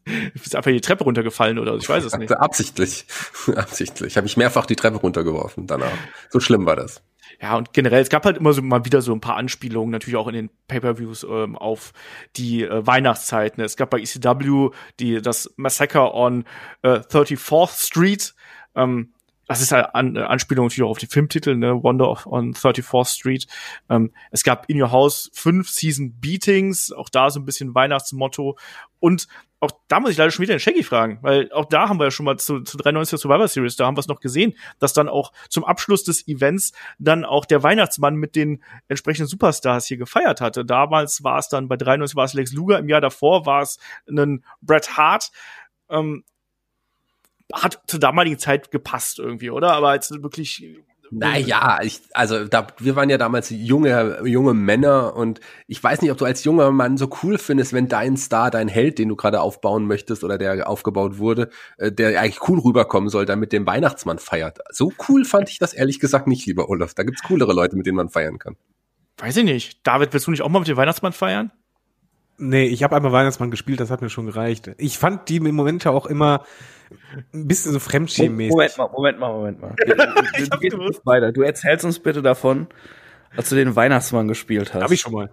S2: Du bist einfach die Treppe runtergefallen oder ich weiß es nicht.
S4: Absichtlich. Absichtlich. Habe ich mehrfach die Treppe runtergeworfen danach. So schlimm war das.
S2: Ja, und generell, es gab halt immer so mal wieder so ein paar Anspielungen, natürlich auch in den Pay-Per-Views ähm, auf die äh, Weihnachtszeiten. Es gab bei ECW die, das Massacre on äh, 34th Street. Ähm, das ist halt an, Anspielung natürlich auch auf die Filmtitel, ne? Wonder of, on 34th Street. Ähm, es gab In Your House fünf Season Beatings, auch da so ein bisschen Weihnachtsmotto. Und auch da muss ich leider schon wieder den Shaggy fragen, weil auch da haben wir ja schon mal zu, zu 93 Survivor Series, da haben wir es noch gesehen, dass dann auch zum Abschluss des Events dann auch der Weihnachtsmann mit den entsprechenden Superstars hier gefeiert hatte. Damals war es dann bei 93 war es Lex Luger, im Jahr davor war es ein Bret Hart. Ähm, hat zur damaligen Zeit gepasst irgendwie, oder? Aber jetzt wirklich
S4: naja, ich, also da, wir waren ja damals junge, junge Männer und ich weiß nicht, ob du als junger Mann so cool findest, wenn dein Star, dein Held, den du gerade aufbauen möchtest oder der aufgebaut wurde, äh, der eigentlich cool rüberkommen soll, dann mit dem Weihnachtsmann feiert. So cool fand ich das ehrlich gesagt nicht, lieber Olaf. Da gibt's coolere Leute, mit denen man feiern kann.
S2: Weiß ich nicht. David, willst du nicht auch mal mit dem Weihnachtsmann feiern?
S3: Nee, ich habe einmal Weihnachtsmann gespielt, das hat mir schon gereicht. Ich fand die im Moment ja auch immer ein bisschen so fremdschämmäßig.
S5: Moment mal, Moment mal, Moment mal. Du, du, du, weiter. du erzählst uns bitte davon, als du den Weihnachtsmann gespielt hast.
S3: Hab ich schon mal.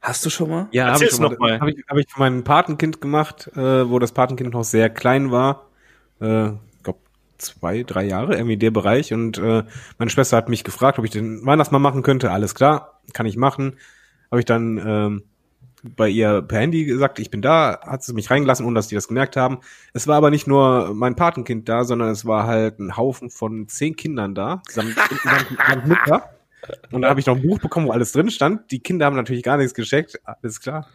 S5: Hast du schon mal?
S3: Ja, habe ich schon mal. mal. Habe ich, hab ich für mein Patenkind gemacht, äh, wo das Patenkind noch sehr klein war. Äh, glaub zwei, drei Jahre, irgendwie der Bereich. Und äh, meine Schwester hat mich gefragt, ob ich den Weihnachtsmann machen könnte. Alles klar, kann ich machen. Habe ich dann ähm, bei ihr per Handy gesagt, ich bin da, hat sie mich reingelassen, ohne dass die das gemerkt haben. Es war aber nicht nur mein Patenkind da, sondern es war halt ein Haufen von zehn Kindern da, samt, samt Und da habe ich noch ein Buch bekommen, wo alles drin stand. Die Kinder haben natürlich gar nichts gescheckt, alles klar.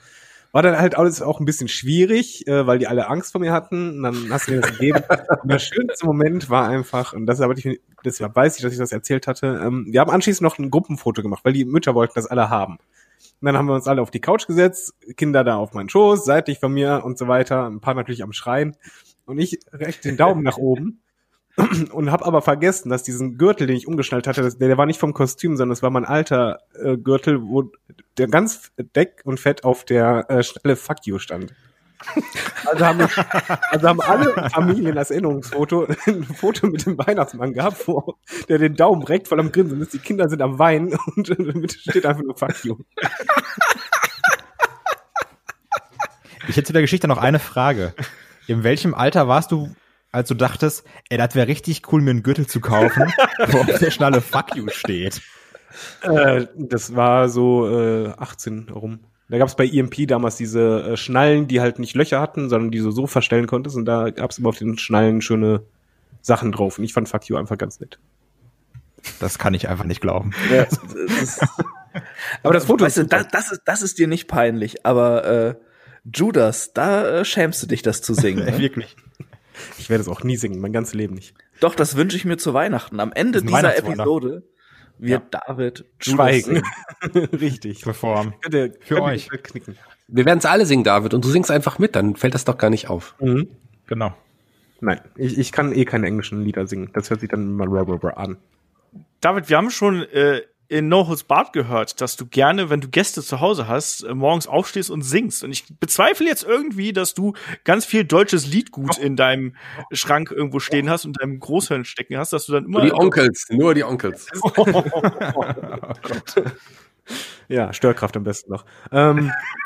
S3: war dann halt alles auch ein bisschen schwierig, äh, weil die alle Angst vor mir hatten. Und dann hast du mir das gegeben. Und der schönste Moment war einfach, und deshalb, ich, deshalb weiß ich, dass ich das erzählt hatte, ähm, wir haben anschließend noch ein Gruppenfoto gemacht, weil die Mütter wollten das alle haben. Und dann haben wir uns alle auf die Couch gesetzt, Kinder da auf meinen Schoß, seitlich von mir und so weiter, ein paar natürlich am Schreien. Und ich recht den Daumen nach oben und habe aber vergessen, dass diesen Gürtel, den ich umgeschnallt hatte, der, der war nicht vom Kostüm, sondern es war mein alter äh, Gürtel, wo der ganz deck und fett auf der äh, Stelle Fuck you stand. Also haben, also haben alle Familien als Erinnerungsfoto ein Foto mit dem Weihnachtsmann gehabt, wo der den Daumen reckt voll am Grinsen ist. Die Kinder sind am Weinen und in der Mitte steht einfach nur Fuck you.
S6: Ich hätte zu der Geschichte noch eine Frage. In welchem Alter warst du, als du dachtest, ey, das wäre richtig cool, mir einen Gürtel zu kaufen, wo auf der Schnalle Fuck you steht?
S3: Äh, das war so äh, 18 rum. Da gab es bei EMP damals diese äh, Schnallen, die halt nicht Löcher hatten, sondern die du so verstellen konntest. Und da gab es immer auf den Schnallen schöne Sachen drauf. Und ich fand Fuck You einfach ganz nett.
S6: Das kann ich einfach nicht glauben.
S5: Ja, das ist,
S3: Aber das Foto
S5: weißt du,
S3: ist super.
S5: das, das, ist, das ist dir nicht peinlich, aber äh, Judas, da äh, schämst du dich, das zu singen. Ne?
S6: Wirklich.
S3: Ich werde es auch nie singen, mein ganzes Leben nicht.
S5: Doch, das wünsche ich mir zu Weihnachten. Am Ende dieser. Episode wird David Judas
S3: Schweigen. Richtig.
S6: Perform.
S3: Könnt ihr,
S6: Für
S3: könnt
S6: euch.
S3: Knicken.
S4: Wir werden es alle singen, David, und du singst einfach mit, dann fällt das doch gar nicht auf.
S3: Mhm.
S6: Genau.
S3: Nein, ich, ich kann eh keine englischen Lieder singen. Das hört sich dann immer an.
S2: David, wir haben schon äh, in No Holds Barred gehört, dass du gerne, wenn du Gäste zu Hause hast, äh, morgens aufstehst und singst. Und ich bezweifle jetzt irgendwie, dass du ganz viel deutsches Liedgut in deinem Schrank irgendwo stehen hast und deinem Großhirn stecken hast, dass du dann immer
S4: Nur die Onkels, nur die Onkels.
S3: Ja, Störkraft am besten noch. Ähm,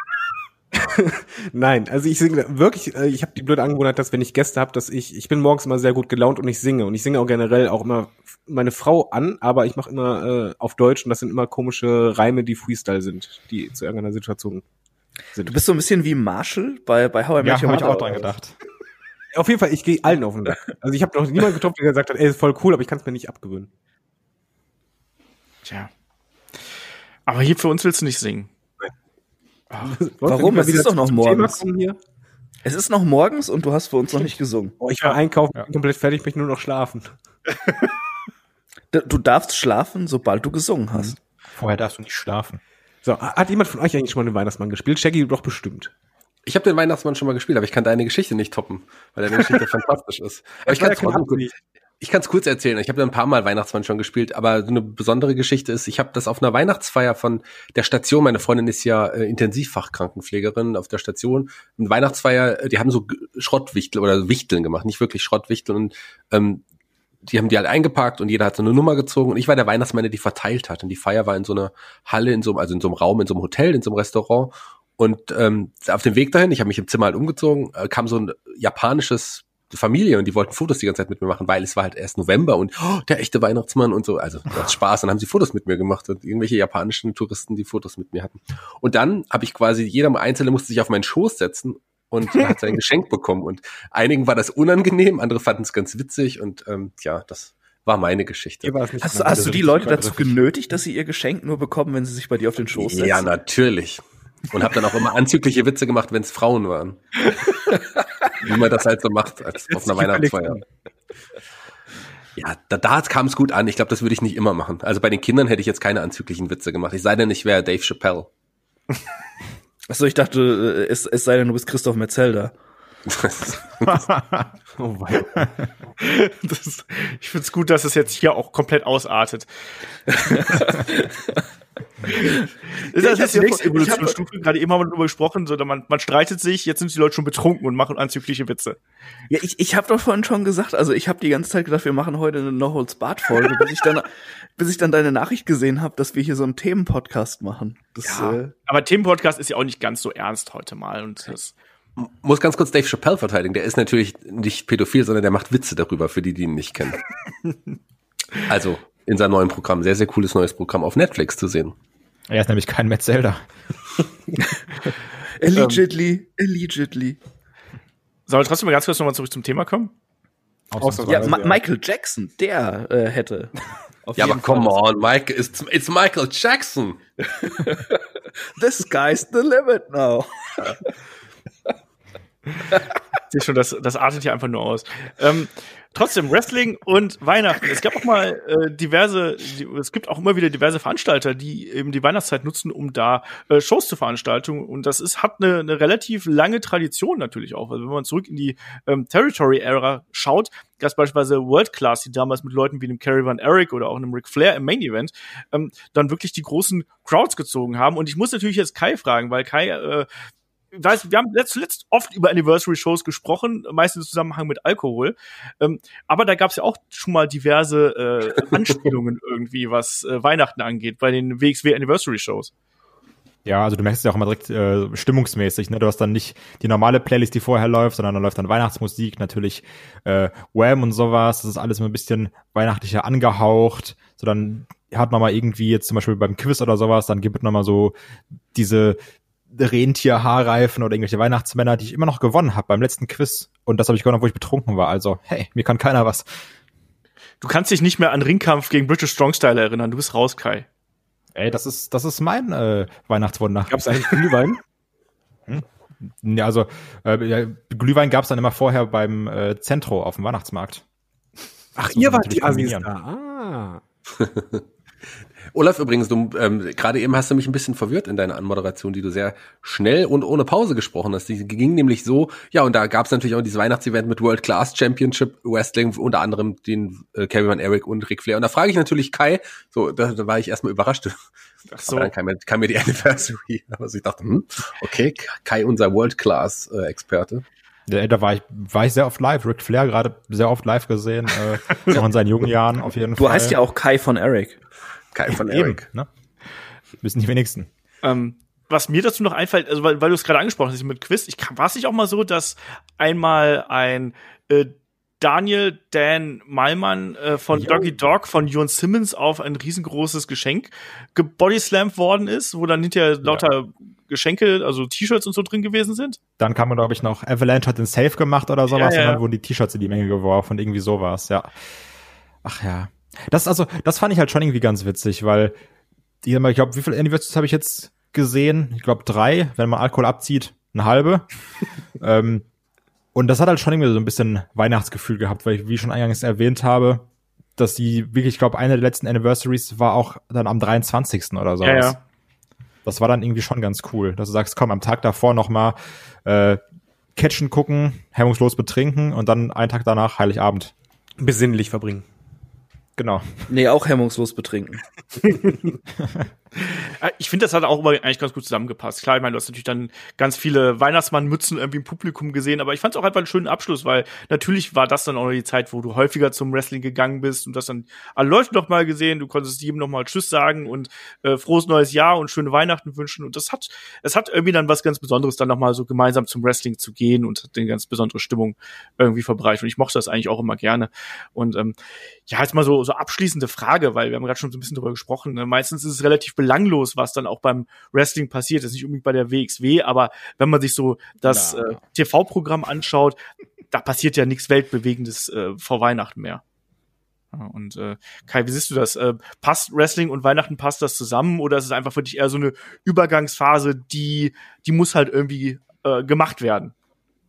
S3: Nein, also ich singe wirklich, äh, ich habe die blöde Angewohnheit, dass wenn ich Gäste habe, dass ich, ich bin morgens immer sehr gut gelaunt und ich singe. Und ich singe auch generell auch immer meine Frau an, aber ich mache immer äh, auf Deutsch und das sind immer komische Reime, die Freestyle sind, die zu irgendeiner Situation sind.
S5: Du bist so ein bisschen wie Marshall bei, bei How I
S6: Ja,
S5: Met Your
S6: habe ich
S5: Mother.
S6: auch dran gedacht.
S3: Auf jeden Fall, ich gehe allen auf den Sack. Also ich habe noch niemanden getroffen, der gesagt hat, ey, ist voll cool, aber ich kann es mir nicht abgewöhnen.
S2: Tja. Aber hier für uns willst du nicht singen.
S5: Warum?
S3: Wollen wir
S5: Es ist doch noch morgens. Es ist noch morgens und du hast für uns noch nicht gesungen.
S3: Oh, ich war einkaufen,
S6: Ja.
S3: komplett fertig, möchte nur noch schlafen.
S5: Du darfst schlafen, sobald du gesungen hast.
S6: Vorher darfst du nicht schlafen.
S3: So, hat jemand von euch eigentlich schon mal den Weihnachtsmann gespielt? Shaggy du doch bestimmt.
S4: Ich habe den Weihnachtsmann schon mal gespielt, aber ich kann deine Geschichte nicht toppen, weil deine Geschichte fantastisch ist. Aber ich kann es kurz, ich kann's kurz erzählen. Ich habe ein paar Mal Weihnachtsmann schon gespielt, aber so eine besondere Geschichte ist, ich habe das auf einer Weihnachtsfeier von der Station, meine Freundin ist ja äh, Intensivfachkrankenpflegerin auf der Station, eine Weihnachtsfeier, äh, die haben so Schrottwichtel oder Wichteln gemacht, nicht wirklich Schrottwichteln und ähm, die haben die halt eingepackt und jeder hat so eine Nummer gezogen und ich war der Weihnachtsmann, der die verteilt hat und die Feier war in so einer Halle, in so einem, also in so einem Raum, in so einem Hotel, in so einem Restaurant und ähm, auf dem Weg dahin, ich habe mich im Zimmer halt umgezogen, äh, kam so ein japanisches Familie und die wollten Fotos die ganze Zeit mit mir machen, weil es war halt erst November und oh, der echte Weihnachtsmann und so, also das Spaß, dann haben sie Fotos mit mir gemacht und irgendwelche japanischen Touristen, die Fotos mit mir hatten. Und dann habe ich quasi, jeder Einzelne musste sich auf meinen Schoß setzen und hat sein Geschenk bekommen und einigen war das unangenehm, andere fanden es ganz witzig und ähm, ja, das war meine Geschichte.
S5: Hast, hast du die Leute dazu genötigt, dass sie ihr Geschenk nur bekommen, wenn sie sich bei dir auf den Schoß setzen?
S4: Ja, natürlich. Und habe dann auch immer anzügliche Witze gemacht, wenn es Frauen waren. Wie man das halt so macht als auf einer Weihnachtsfeier. Ja, da, da kam es gut an. Ich glaube, das würde ich nicht immer machen. Also bei den Kindern hätte ich jetzt keine anzüglichen Witze gemacht. Ich sei denn, ich wäre Dave Chappelle.
S5: Achso, ich dachte, äh, es, es sei denn, du bist Christoph Metzelder.
S3: Oh, wei.
S2: Das, ich find's gut, dass es jetzt hier auch komplett ausartet. Das ist jetzt die nächste Evolutionsstufe. Gerade eben haben wir darüber gesprochen, so, man, man streitet sich, jetzt sind die Leute schon betrunken und machen anzügliche Witze.
S5: Ja, ich, ich habe doch vorhin schon gesagt, also ich habe die ganze Zeit gedacht, wir machen heute eine No Holds Barred Folge, bis ich dann bis ich dann deine Nachricht gesehen habe, dass wir hier so einen Themenpodcast machen. Das, äh,
S2: Aber Themenpodcast ist ja auch nicht ganz so ernst heute mal. Und das,
S4: Muss ganz kurz Dave Chappelle verteidigen. Der ist natürlich nicht pädophil, sondern der macht Witze darüber, für die, die ihn nicht kennen. also in seinem neuen Programm. Sehr, sehr cooles neues Programm auf Netflix zu sehen.
S6: Er ist nämlich kein Matt Zelda.
S5: allegedly, allegedly.
S2: sollen wir trotzdem mal ganz kurz nochmal zurück zum Thema kommen?
S5: Ja, Ma
S3: ja.
S5: Michael Jackson, der äh, hätte. Auf
S4: Ja, aber come
S5: Fall-
S4: on, Mike, it's, it's Michael Jackson.
S5: The sky's the limit now.
S2: Sehe schon, das, das artet hier einfach nur aus. Ähm, trotzdem, Wrestling und Weihnachten. Es gab auch mal äh, diverse, die, es gibt auch immer wieder diverse Veranstalter, die eben die Weihnachtszeit nutzen, um da äh, Shows zu veranstalten. Und das ist, hat eine, eine relativ lange Tradition natürlich auch. Also wenn man zurück in die ähm, Territory-Ära schaut, gab es beispielsweise World Class, die damals mit Leuten wie einem Kerry Van Eric oder auch einem Ric Flair im Main Event ähm, dann wirklich die großen Crowds gezogen haben. Und ich muss natürlich jetzt Kai fragen, weil Kai äh, weiß, wir haben zuletzt oft über Anniversary-Shows gesprochen, meistens im Zusammenhang mit Alkohol. Ähm, aber da gab es ja auch schon mal diverse äh, Anspielungen irgendwie, was äh, Weihnachten angeht, bei den WXW Anniversary-Shows.
S6: Ja, also du merkst es ja auch immer direkt äh, stimmungsmäßig, ne? Du hast dann nicht die normale Playlist, die vorher läuft, sondern dann läuft dann Weihnachtsmusik, natürlich äh, Wham und sowas. Das ist alles immer ein bisschen weihnachtlicher angehaucht. So dann hat man mal irgendwie jetzt zum Beispiel beim Quiz oder sowas, dann gibt es nochmal so diese Rentierhaarreifen oder irgendwelche Weihnachtsmänner, die ich immer noch gewonnen habe beim letzten Quiz. Und das habe ich gewonnen, wo ich betrunken war. Also, hey, mir kann keiner was.
S2: Du kannst dich nicht mehr an Ringkampf gegen British Strong Style erinnern. Du bist raus, Kai.
S6: Ey, das ist, das ist mein äh, Weihnachtswunder.
S3: Gab es eigentlich Glühwein?
S6: hm? Ja, also äh, ja, Glühwein gab es dann immer vorher beim äh, Zentro auf dem Weihnachtsmarkt.
S3: Ach, ihr wart die Assis da. Ah.
S4: Olaf, übrigens, du ähm, gerade eben hast du mich ein bisschen verwirrt in deiner Anmoderation, die du sehr schnell und ohne Pause gesprochen hast. Die ging nämlich so, ja, und da gab es natürlich auch dieses Weihnachtsevent mit World Class Championship Wrestling, unter anderem den äh, Kevin Eric und Ric Flair. Und da frage ich natürlich Kai, so, da, da war ich erstmal überrascht. Ach so. Aber dann kam mir, kam mir die Anniversary. Also ich dachte, hm, okay, Kai, unser World Class äh, Experte.
S6: Ja, da war ich, war ich sehr oft live. Ric Flair gerade sehr oft live gesehen, äh, noch in seinen jungen Jahren auf jeden
S5: du
S6: Fall.
S5: Du heißt ja auch Kai von Eric.
S4: Kai von Eric.
S6: ne? Wissen die wenigsten.
S2: Ähm, was mir dazu noch einfällt, also weil, weil du es gerade angesprochen hast mit Quiz, ich war es nicht auch mal so, dass einmal ein äh, Daniel Dan Malmann äh, von jo. Doggy Dog von Jon Simmons auf ein riesengroßes Geschenk gebodyslammt worden ist, wo dann hinterher lauter ja. Geschenke, also T-Shirts und so drin gewesen sind.
S6: Dann kam man, glaube ich, noch, Avalanche hat den Safe gemacht oder sowas ja, ja. und dann wurden die T-Shirts in die Menge geworfen und irgendwie sowas, ja. Ach ja. Das also, das fand ich halt schon irgendwie ganz witzig, weil ich, ich glaube, wie viele Anniversaries habe ich jetzt gesehen? Ich glaube drei, wenn man Alkohol abzieht, eine halbe. ähm, und das hat halt schon irgendwie so ein bisschen Weihnachtsgefühl gehabt, weil ich, wie ich schon eingangs erwähnt habe, dass die wirklich, ich glaube, eine der letzten Anniversaries war auch dann am 23. oder sowas. Ja, ja. Das war dann irgendwie schon ganz cool, dass du sagst, komm, am Tag davor noch mal äh, Catchen gucken, hemmungslos betrinken und dann einen Tag danach Heiligabend.
S3: Besinnlich verbringen.
S6: Genau.
S5: Nee, auch hemmungslos betrinken.
S2: ich finde, das hat auch immer eigentlich ganz gut zusammengepasst. Klar, ich meine, du hast natürlich dann ganz viele Weihnachtsmannmützen irgendwie im Publikum gesehen, aber ich fand es auch einfach einen schönen Abschluss, weil natürlich war das dann auch noch die Zeit, wo du häufiger zum Wrestling gegangen bist und das dann alle Leute noch mal gesehen, du konntest jedem noch mal Tschüss sagen und äh, frohes neues Jahr und schöne Weihnachten wünschen und das hat, es hat irgendwie dann was ganz Besonderes, dann noch mal so gemeinsam zum Wrestling zu gehen und hat eine ganz besondere Stimmung irgendwie verbreitet und ich mochte das eigentlich auch immer gerne und ähm, ja, jetzt mal so, so abschließende Frage, weil wir haben gerade schon so ein bisschen drüber gesprochen. Ne? Meistens ist es relativ belanglos, was dann auch beim Wrestling passiert. Das ist nicht unbedingt bei der WXW, aber wenn man sich so das äh, TV-Programm anschaut, da passiert ja nichts Weltbewegendes äh, vor Weihnachten mehr. Ja, und äh, Kai, wie siehst du das? Äh, passt Wrestling und Weihnachten, passt das zusammen oder ist es einfach für dich eher so eine Übergangsphase, die, die muss halt irgendwie äh, gemacht werden?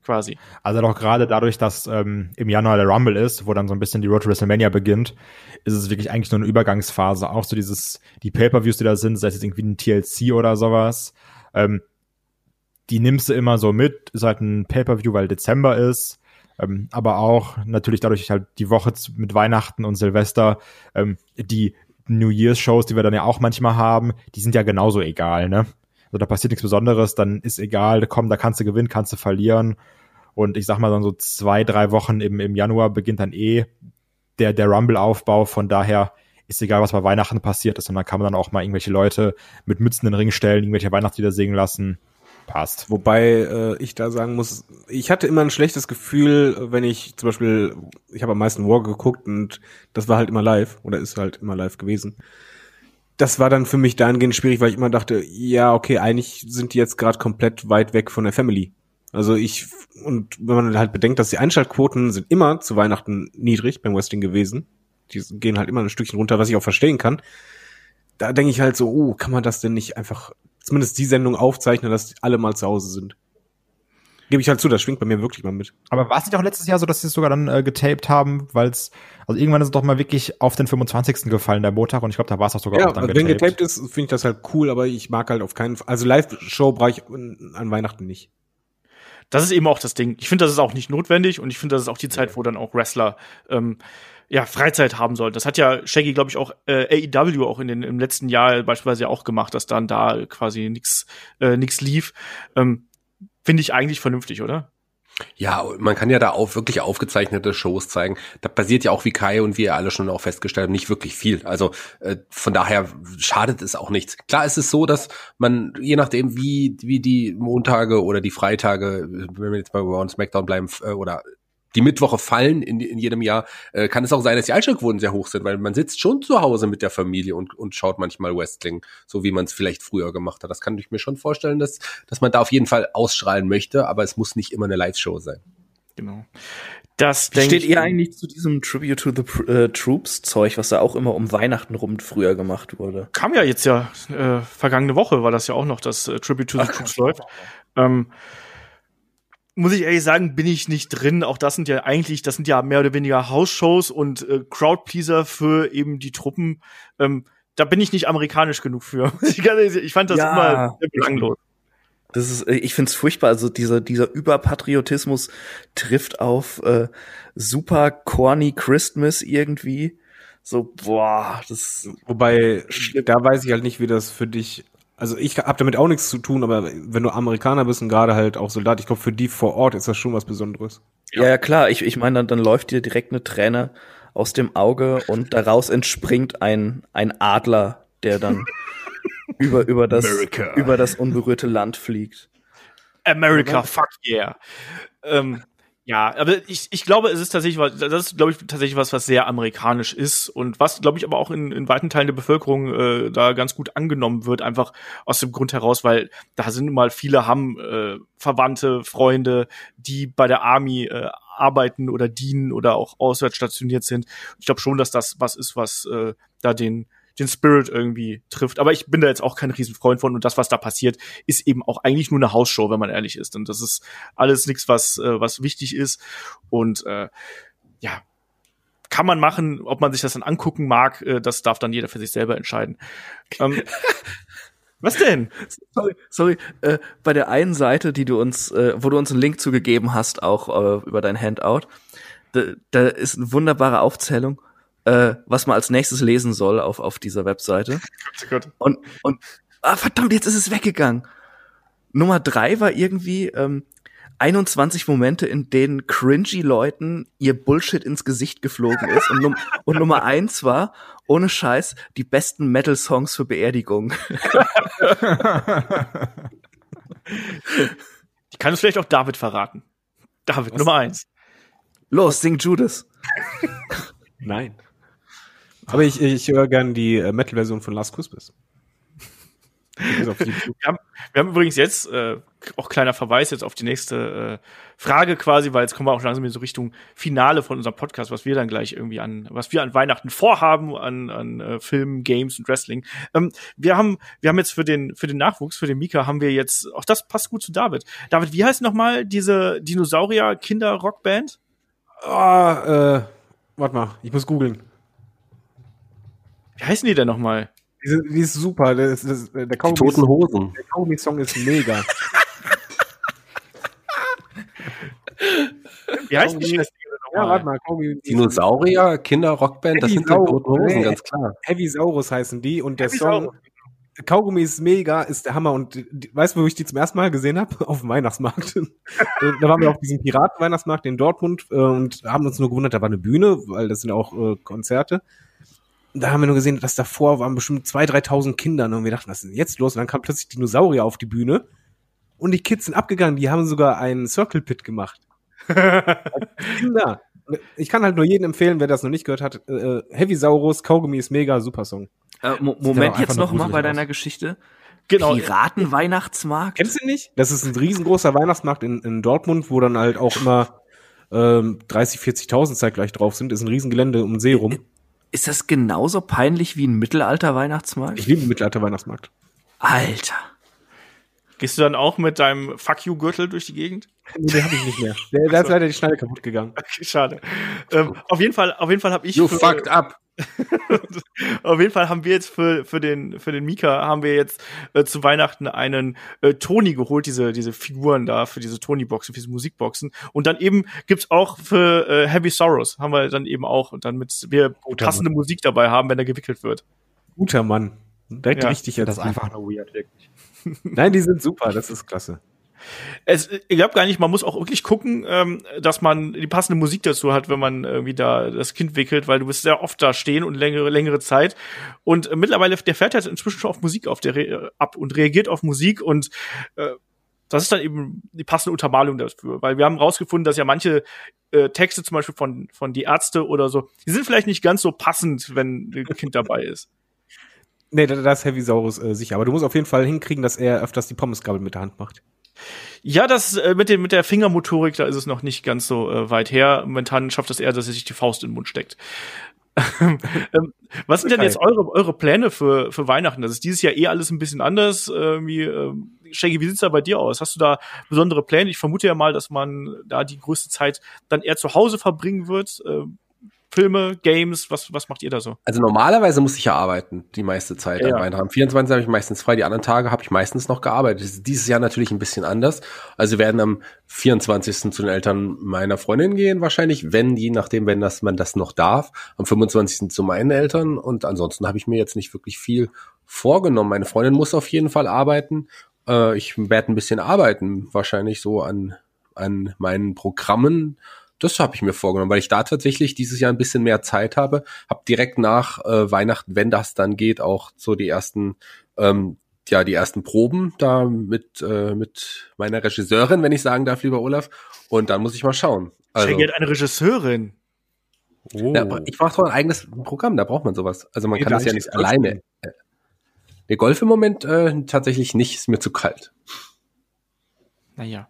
S2: Quasi.
S6: Also doch gerade dadurch, dass ähm, im Januar der Rumble ist, wo dann so ein bisschen die Road to WrestleMania beginnt, ist es wirklich eigentlich nur eine Übergangsphase. Auch so dieses, die Pay-Per-Views, die da sind, sei es jetzt irgendwie ein TLC oder sowas, ähm, die nimmst du immer so mit, ist halt ein Pay-Per-View, weil Dezember ist, ähm, aber auch natürlich dadurch halt die Woche mit Weihnachten und Silvester, ähm, die New Year's Shows, die wir dann ja auch manchmal haben, die sind ja genauso egal, ne? Also da passiert nichts Besonderes, dann ist egal, komm, da kannst du gewinnen, kannst du verlieren. Und ich sag mal dann so zwei, drei Wochen im, im Januar beginnt dann eh der, der Rumble-Aufbau. Von daher ist egal, was bei Weihnachten passiert ist. Und dann kann man dann auch mal irgendwelche Leute mit Mützen in den Ring stellen, irgendwelche Weihnachtslieder singen lassen. Passt.
S3: Wobei äh, ich da sagen muss, ich hatte immer ein schlechtes Gefühl, wenn ich zum Beispiel, ich habe am meisten War geguckt und das war halt immer live oder ist halt immer live gewesen. Das war dann für mich dahingehend schwierig, weil ich immer dachte, ja, okay, eigentlich sind die jetzt gerade komplett weit weg von der Family. Also ich, und wenn man halt bedenkt, dass die Einschaltquoten sind immer zu Weihnachten niedrig beim Wrestling gewesen. Die gehen halt immer ein Stückchen runter, was ich auch verstehen kann. Da denke ich halt so, oh, kann man das denn nicht einfach zumindest die Sendung aufzeichnen, dass alle mal zu Hause sind. Gebe ich halt zu, das schwingt bei mir wirklich mal mit.
S6: Aber war es nicht auch letztes Jahr so, dass sie es sogar dann äh, getaped haben, weil es, also irgendwann ist es doch mal wirklich auf den 25. gefallen, der Montag, und ich glaube, da war es auch sogar
S3: Ja,
S6: auch dann
S3: wenn getaped ist, finde ich das halt cool, aber ich mag halt auf keinen Fall, also Live-Show brauche ich an Weihnachten nicht.
S2: Das ist eben auch das Ding. Ich finde, das ist auch nicht notwendig und ich finde, das ist auch die Zeit, wo dann auch Wrestler ähm, ja Freizeit haben sollten. Das hat ja Shaggy, glaube ich, auch äh, AEW auch in den im letzten Jahr beispielsweise auch gemacht, dass dann da quasi nix äh, nix lief. Ähm, finde ich eigentlich vernünftig, oder?
S4: Ja, man kann ja da auch wirklich aufgezeichnete Shows zeigen. Da passiert ja auch, wie Kai und wir alle schon auch festgestellt haben, nicht wirklich viel. Also äh, von daher schadet es auch nichts. Klar ist es so, dass man, je nachdem, wie, wie die Montage oder die Freitage, wenn wir jetzt bei Raw SmackDown bleiben, äh, oder die Mittwoche fallen in, in jedem Jahr, äh, kann es auch sein, dass die Einschaltquoten sehr hoch sind, weil man sitzt schon zu Hause mit der Familie und, und schaut manchmal Wrestling, so wie man es vielleicht früher gemacht hat. Das kann ich mir schon vorstellen, dass, dass man da auf jeden Fall ausstrahlen möchte, aber es muss nicht immer eine Live-Show sein.
S2: Genau. Das
S5: Wie steht ihr eigentlich zu diesem Tribute to the äh, Troops Zeug, was da auch immer um Weihnachten rum früher gemacht wurde?
S2: kam ja jetzt ja äh, vergangene Woche war das ja auch noch, dass äh, Tribute to the Troops läuft. Ähm, muss ich ehrlich sagen, bin ich nicht drin. Auch das sind ja eigentlich, das sind ja mehr oder weniger House-Shows und äh, Crowdpleaser für eben die Truppen. Ähm, da bin ich nicht amerikanisch genug für. ich, fand das
S5: Ja.
S2: immer sehr belanglos.
S5: Das ist, äh, ich find's furchtbar. Also dieser dieser Überpatriotismus trifft auf äh, super corny Christmas irgendwie. So boah, das
S3: Wobei,
S5: Schlimm.
S3: da weiß ich halt nicht, wie das für dich, also ich habe damit auch nichts zu tun, aber wenn du Amerikaner bist und gerade halt auch Soldat, ich glaube, für die vor Ort ist das schon was Besonderes.
S5: ja, ja klar. Ich ich meine, dann, dann läuft dir direkt eine Träne aus dem Auge und daraus entspringt ein ein Adler, der dann über über das
S1: America.
S5: über das unberührte Land fliegt.
S2: America, fuck yeah. Ähm, ja, aber ich, ich glaube, es ist tatsächlich was, das ist, glaube ich, tatsächlich was, was sehr amerikanisch ist und was, glaube ich, aber auch in, in weiten Teilen der Bevölkerung äh, da ganz gut angenommen wird, einfach aus dem Grund heraus, weil da sind mal viele haben äh, Verwandte, Freunde, die bei der Army äh, arbeiten oder dienen oder auch auswärts stationiert sind. Ich glaube schon, dass das was ist, was äh, da den den Spirit irgendwie trifft. Aber ich bin da jetzt auch kein Riesenfreund von und das, was da passiert, ist eben auch eigentlich nur eine Hausshow, wenn man ehrlich ist. Und das ist alles nichts, was, äh, was wichtig ist. Und äh, ja, kann man machen, ob man sich das dann angucken mag, äh, das darf dann jeder für sich selber entscheiden. Ähm, was denn?
S5: Sorry, sorry. Äh, bei der einen Seite, die du uns, äh, wo du uns einen Link zugegeben hast, auch äh, über dein Handout, da, da ist eine wunderbare Aufzählung, äh, was man als nächstes lesen soll auf auf dieser Webseite. Und und ah verdammt, jetzt ist es weggegangen. Nummer drei war irgendwie ähm, 21 Momente, in denen cringy Leuten ihr Bullshit ins Gesicht geflogen ist. Und, Num und Nummer eins war, ohne Scheiß, die besten Metal-Songs für Beerdigungen.
S2: Die kann es vielleicht auch David verraten. David, Nummer eins.
S5: Los, sing Judas.
S3: Nein. Aber ich, ich höre gern die äh, Metal-Version von Last Christmas.
S2: Wir haben, wir haben übrigens jetzt, äh, auch kleiner Verweis jetzt auf die nächste äh, Frage quasi, weil jetzt kommen wir auch langsam in so Richtung Finale von unserem Podcast, was wir dann gleich irgendwie an, was wir an Weihnachten vorhaben, an, an äh, Filmen, Games und Wrestling. Ähm, wir haben, wir haben jetzt für den, für den Nachwuchs, für den Mika haben wir jetzt, auch das passt gut zu David. David, wie heißt nochmal diese Dinosaurier-Kinder-Rockband?
S3: Ah, äh, warte mal, ich muss googeln.
S2: Wie heißen die denn nochmal?
S3: Die, die ist super. Das, das, der
S4: Die
S3: Kaugummi-
S4: toten Hosen.
S3: der Kaugummi-Song ist mega.
S2: Wie heißen die?
S3: Ja, warte mal, Kaugummi.
S4: Dinosaurier, Kinder, Rockband, das sind die toten Hosen, ganz klar.
S3: Heavy Saurus heißen die und der
S2: Heavy
S3: Song
S2: Saurus.
S3: Kaugummi ist mega, ist der Hammer und die, weißt du, wo ich die zum ersten Mal gesehen habe? Auf dem Weihnachtsmarkt. da waren wir auf diesem Piraten-Weihnachtsmarkt in Dortmund äh, und haben uns nur gewundert, da war eine Bühne, weil das sind auch äh, Konzerte. Da haben wir nur gesehen, dass davor waren bestimmt 2.000, 3.000 Kinder und wir dachten, was ist denn jetzt los? Und dann kam plötzlich Dinosaurier auf die Bühne und die Kids sind abgegangen, die haben sogar einen Circle Pit gemacht. Kinder. Ich kann halt nur jedem empfehlen, wer das noch nicht gehört hat, äh, Heavy Saurus, Kaugummi ist mega, super Song.
S5: Äh, Mo Moment jetzt
S6: nur
S5: noch mal bei
S6: aus.
S5: deiner Geschichte.
S2: Genau.
S5: Piratenweihnachtsmarkt.
S3: Kennst du nicht? Das ist ein riesengroßer Weihnachtsmarkt in, in Dortmund, wo dann halt auch immer ähm, 30, 40.000 zeitgleich drauf sind. Ist ein Riesengelände um den See rum.
S5: Ist das genauso peinlich wie ein Mittelalter-Weihnachtsmarkt?
S3: Ich liebe Mittelalter-Weihnachtsmarkt.
S5: Alter.
S2: Gehst du dann auch mit deinem Fuck you Gürtel durch die Gegend?
S3: Nee, den habe ich nicht mehr. Der, da ist leider die Schneide kaputt gegangen.
S2: Okay, schade. Ähm, auf jeden Fall, auf jeden Fall habe ich
S4: You
S2: für-
S4: fucked up.
S2: Auf jeden Fall haben wir jetzt für, für den, für den Mika haben wir jetzt äh, zu Weihnachten einen äh, Tony geholt, diese, diese Figuren da, für diese Tony-Boxen, für diese Musikboxen. Und dann eben gibt's auch für äh, Heavy Sorrows, haben wir dann eben auch, und damit wir
S3: Guter
S2: passende Musik dabei haben, wenn er gewickelt wird.
S3: Guter Mann. Direkt
S2: Ja,
S3: richtig
S6: Das ist einfach nur weird, wirklich.
S3: Nein, die sind super, das ist klasse.
S2: Es, ich glaube gar nicht, man muss auch wirklich gucken, ähm, dass man die passende Musik dazu hat, wenn man irgendwie da das Kind wickelt, weil du bist sehr oft da stehen und längere, längere Zeit. Und äh, mittlerweile, der fährt halt inzwischen schon auf Musik auf, der re ab und reagiert auf Musik und äh, das ist dann eben die passende Untermalung dafür, weil wir haben rausgefunden, dass ja manche äh, Texte zum Beispiel von, von die Ärzte oder so, die sind vielleicht nicht ganz so passend, wenn ein Kind dabei ist.
S3: Nee, da, da ist Heavy Saurus äh, sicher. Aber du musst auf jeden Fall hinkriegen, dass er öfters die Pommesgabel mit der Hand macht.
S2: Ja, das äh, mit dem mit der Fingermotorik, da ist es noch nicht ganz so äh, weit her. Momentan schafft es eher, dass er sich die Faust in den Mund steckt. ähm, was sind denn jetzt eure eure Pläne für für Weihnachten? Das ist dieses Jahr eh alles ein bisschen anders. Äh, wie, äh, Shaggy, wie sieht's da bei dir aus? Hast du da besondere Pläne? Ich vermute ja mal, dass man da die größte Zeit dann eher zu Hause verbringen wird. Äh, Filme, Games, was was macht ihr da so?
S4: Also normalerweise muss ich ja arbeiten, die meiste Zeit
S2: Ja.
S4: Am 24. habe ich meistens frei, die anderen Tage habe ich meistens noch gearbeitet. Dieses Jahr natürlich ein bisschen anders. Also wir werden am 24. zu den Eltern meiner Freundin gehen, wahrscheinlich, wenn, je nachdem, wenn das, man das noch darf. Am 25. zu meinen Eltern und ansonsten habe ich mir jetzt nicht wirklich viel vorgenommen. Meine Freundin muss auf jeden Fall arbeiten. Äh, ich werde ein bisschen arbeiten, wahrscheinlich so an, an meinen Programmen. Das habe ich mir vorgenommen, weil ich da tatsächlich dieses Jahr ein bisschen mehr Zeit habe. Hab direkt nach äh, Weihnachten, wenn das dann geht, auch so die ersten, ähm, ja, die ersten Proben da mit äh, mit meiner Regisseurin, wenn ich sagen darf, lieber Olaf. Und dann muss ich mal schauen. Also,
S2: Shaggy hat eine Regisseurin.
S3: Oh.
S4: aber ich mache doch ein eigenes Programm, da braucht man sowas. Also man
S3: Nee,
S4: kann
S3: da
S4: das ja nicht alleine. Der Golf im Moment äh, tatsächlich nicht, ist mir zu kalt.
S2: Naja.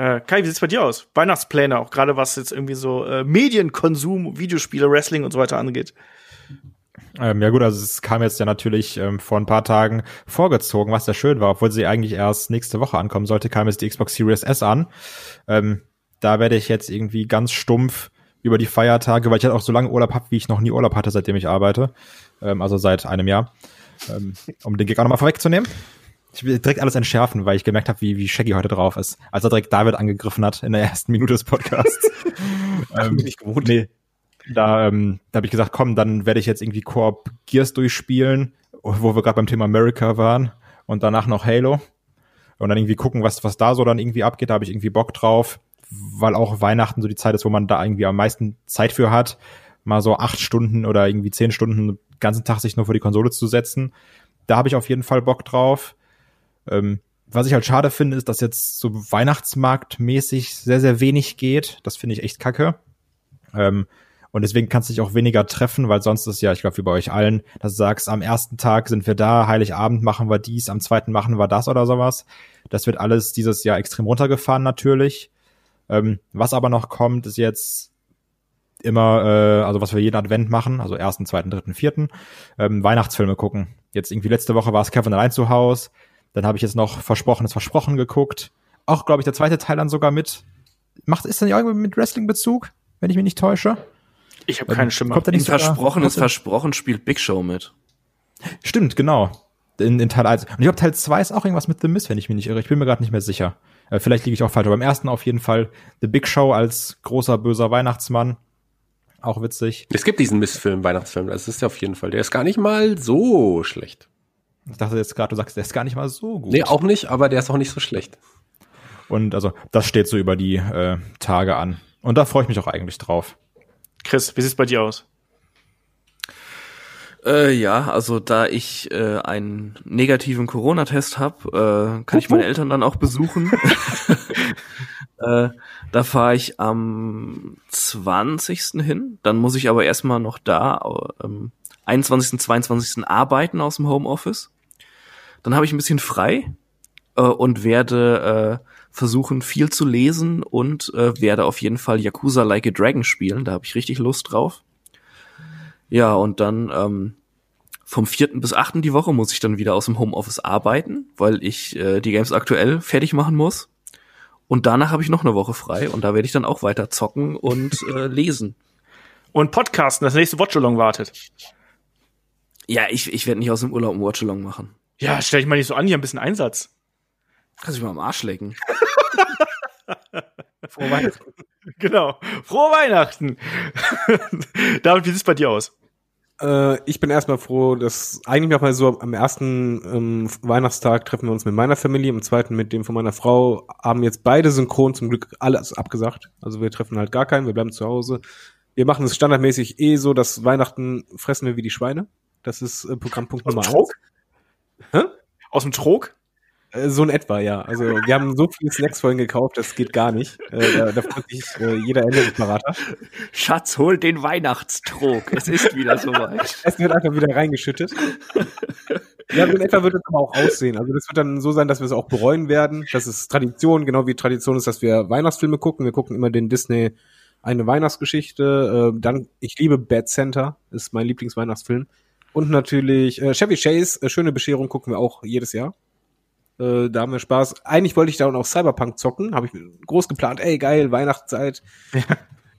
S2: Äh, Kai, wie sieht's bei dir aus? Weihnachtspläne, auch gerade was jetzt irgendwie so äh, Medienkonsum, Videospiele, Wrestling und so weiter angeht.
S6: Ähm, ja gut, also es kam jetzt ja natürlich ähm, vor ein paar Tagen vorgezogen, was ja schön war, obwohl sie eigentlich erst nächste Woche ankommen sollte, kam jetzt die Xbox Series S an. Ähm, da werde ich jetzt irgendwie ganz stumpf über die Feiertage, weil ich halt auch so lange Urlaub habe, wie ich noch nie Urlaub hatte, seitdem ich arbeite, ähm, also seit einem Jahr, ähm, um den Gig auch nochmal vorwegzunehmen. Ich will direkt alles entschärfen, weil ich gemerkt habe, wie, wie Shaggy heute drauf ist, als er direkt David angegriffen hat in der ersten Minute des Podcasts. ähm,
S3: bin ich gewohnt.
S6: Nee, da, ähm, da habe ich gesagt, komm, dann werde ich jetzt irgendwie Koop Gears durchspielen, wo wir gerade beim Thema America waren und danach noch Halo und dann irgendwie gucken, was was da so dann irgendwie abgeht. Da habe ich irgendwie Bock drauf, weil auch Weihnachten so die Zeit ist, wo man da irgendwie am meisten Zeit für hat, mal so acht Stunden oder irgendwie zehn Stunden den ganzen Tag sich nur vor die Konsole zu setzen. Da habe ich auf jeden Fall Bock drauf. Ähm, was ich halt schade finde, ist, dass jetzt so Weihnachtsmarktmäßig sehr, sehr wenig geht. Das finde ich echt kacke. Ähm, und deswegen kannst du dich auch weniger treffen, weil sonst ist ja, ich glaube, wie bei euch allen, dass du sagst, am ersten Tag sind wir da, Heiligabend machen wir dies, am zweiten machen wir das oder sowas. Das wird alles dieses Jahr extrem runtergefahren natürlich. Ähm, was aber noch kommt, ist jetzt immer, äh, also was wir jeden Advent machen, also ersten, zweiten, dritten, vierten, ähm, Weihnachtsfilme gucken. Jetzt irgendwie letzte Woche war es Kevin allein zu Haus. Dann habe ich jetzt noch Versprochenes Versprochen geguckt. Auch, glaube ich, der zweite Teil dann sogar mit. Macht, ist dann ja irgendwie mit Wrestling-Bezug, wenn ich mich nicht täusche?
S2: Ich habe keine Stimme.
S6: Kommt da
S5: In
S6: nicht sogar-
S5: Versprochen ist
S6: kommt da-
S5: versprochen, spielt Big Show mit.
S6: Stimmt, genau. In, in Teil 1. Und ich glaube, Teil 2 ist auch irgendwas mit The Miz, wenn ich mich nicht irre. Ich bin mir gerade nicht mehr sicher. Äh, vielleicht liege ich auch falsch. Aber im ersten auf jeden Fall The Big Show als großer, böser Weihnachtsmann. Auch witzig.
S4: Es gibt diesen Mistfilm, Weihnachtsfilm, das ist ja auf jeden Fall. Der ist gar nicht mal so schlecht.
S6: Ich dachte jetzt gerade, du sagst, der ist gar nicht mal so gut.
S4: Nee, auch nicht, aber der ist auch nicht so schlecht.
S6: Und also, das steht so über die äh, Tage an. Und da freue ich mich auch eigentlich drauf.
S2: Chris, wie sieht's bei dir aus?
S5: Äh, ja, also da ich äh, einen negativen Corona-Test habe, äh, kann ich meine Eltern dann auch besuchen. äh, da fahre ich am 20. hin. Dann muss ich aber erstmal noch da ähm, 21., 22. arbeiten aus dem Homeoffice. Dann habe ich ein bisschen frei äh, und werde äh, versuchen, viel zu lesen und äh, werde auf jeden Fall Yakuza Like a Dragon spielen. Da habe ich richtig Lust drauf. Ja, und dann ähm, vom vierten bis achten die Woche muss ich dann wieder aus dem Homeoffice arbeiten, weil ich äh, die Games aktuell fertig machen muss. Und danach habe ich noch eine Woche frei und da werde ich dann auch weiter zocken und äh, lesen.
S2: Und Podcasten, das nächste Watchalong wartet.
S5: Ja, ich, ich werde nicht aus dem Urlaub ein Watchalong machen.
S2: Ja, stell dich mal nicht so an, hier ein bisschen Einsatz.
S5: Kannst du mich mal am Arsch lecken.
S3: Frohe Weihnachten.
S2: Genau. Frohe Weihnachten. David, wie sieht's bei dir aus?
S3: Äh, ich bin erstmal froh, dass eigentlich noch mal so am ersten ähm, Weihnachtstag treffen wir uns mit meiner Familie, am zweiten mit dem von meiner Frau, haben jetzt beide synchron zum Glück alles abgesagt. Also wir treffen halt gar keinen, wir bleiben zu Hause. Wir machen es standardmäßig eh so, dass Weihnachten fressen wir wie die Schweine. Das ist äh, Programmpunkt
S2: dem
S3: Nummer eins. Hä?
S2: Aus dem Trog?
S3: Äh, So in etwa, ja. Also wir haben so viele Snacks vorhin gekauft, das geht gar nicht. Äh, da, da freut sich äh, jeder Änderungsberater.
S5: Schatz, hol den Weihnachtstrog. Es ist wieder soweit.
S3: Es wird einfach wieder reingeschüttet. Ja, so in etwa wird es aber auch aussehen. Also das wird dann so sein, dass wir es auch bereuen werden. Das ist Tradition, genau wie Tradition ist, dass wir Weihnachtsfilme gucken. Wir gucken immer den Disney eine Weihnachtsgeschichte. Äh, dann, ich liebe Bad Center, ist mein Lieblingsweihnachtsfilm. Und natürlich äh, Chevy Chase, äh, schöne Bescherung gucken wir auch jedes Jahr. Äh, da haben wir Spaß. Eigentlich wollte ich da auch noch Cyberpunk zocken, habe ich groß geplant. Ey, geil, Weihnachtszeit. Die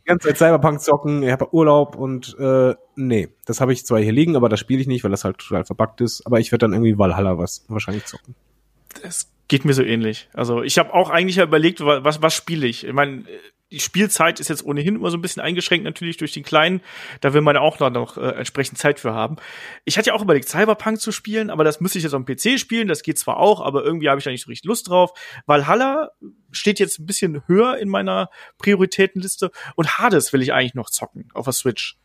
S3: ganze Zeit Cyberpunk zocken, ich habe Urlaub und äh, nee, das habe ich zwar hier liegen, aber das spiele ich nicht, weil das halt total verpackt ist. Aber ich werde dann irgendwie Valhalla was wahrscheinlich zocken.
S2: Das geht mir so ähnlich. Also ich habe auch eigentlich ja überlegt, wa- was, was spiele ich. Ich meine, die Spielzeit ist jetzt ohnehin immer so ein bisschen eingeschränkt natürlich durch den Kleinen. Da will man ja auch noch, noch äh, entsprechend Zeit für haben. Ich hatte ja auch überlegt, Cyberpunk zu spielen, aber das müsste ich jetzt am PC spielen. Das geht zwar auch, aber irgendwie habe ich da nicht so richtig Lust drauf. Valhalla steht jetzt ein bisschen höher in meiner Prioritätenliste und Hades will ich eigentlich noch zocken auf der Switch.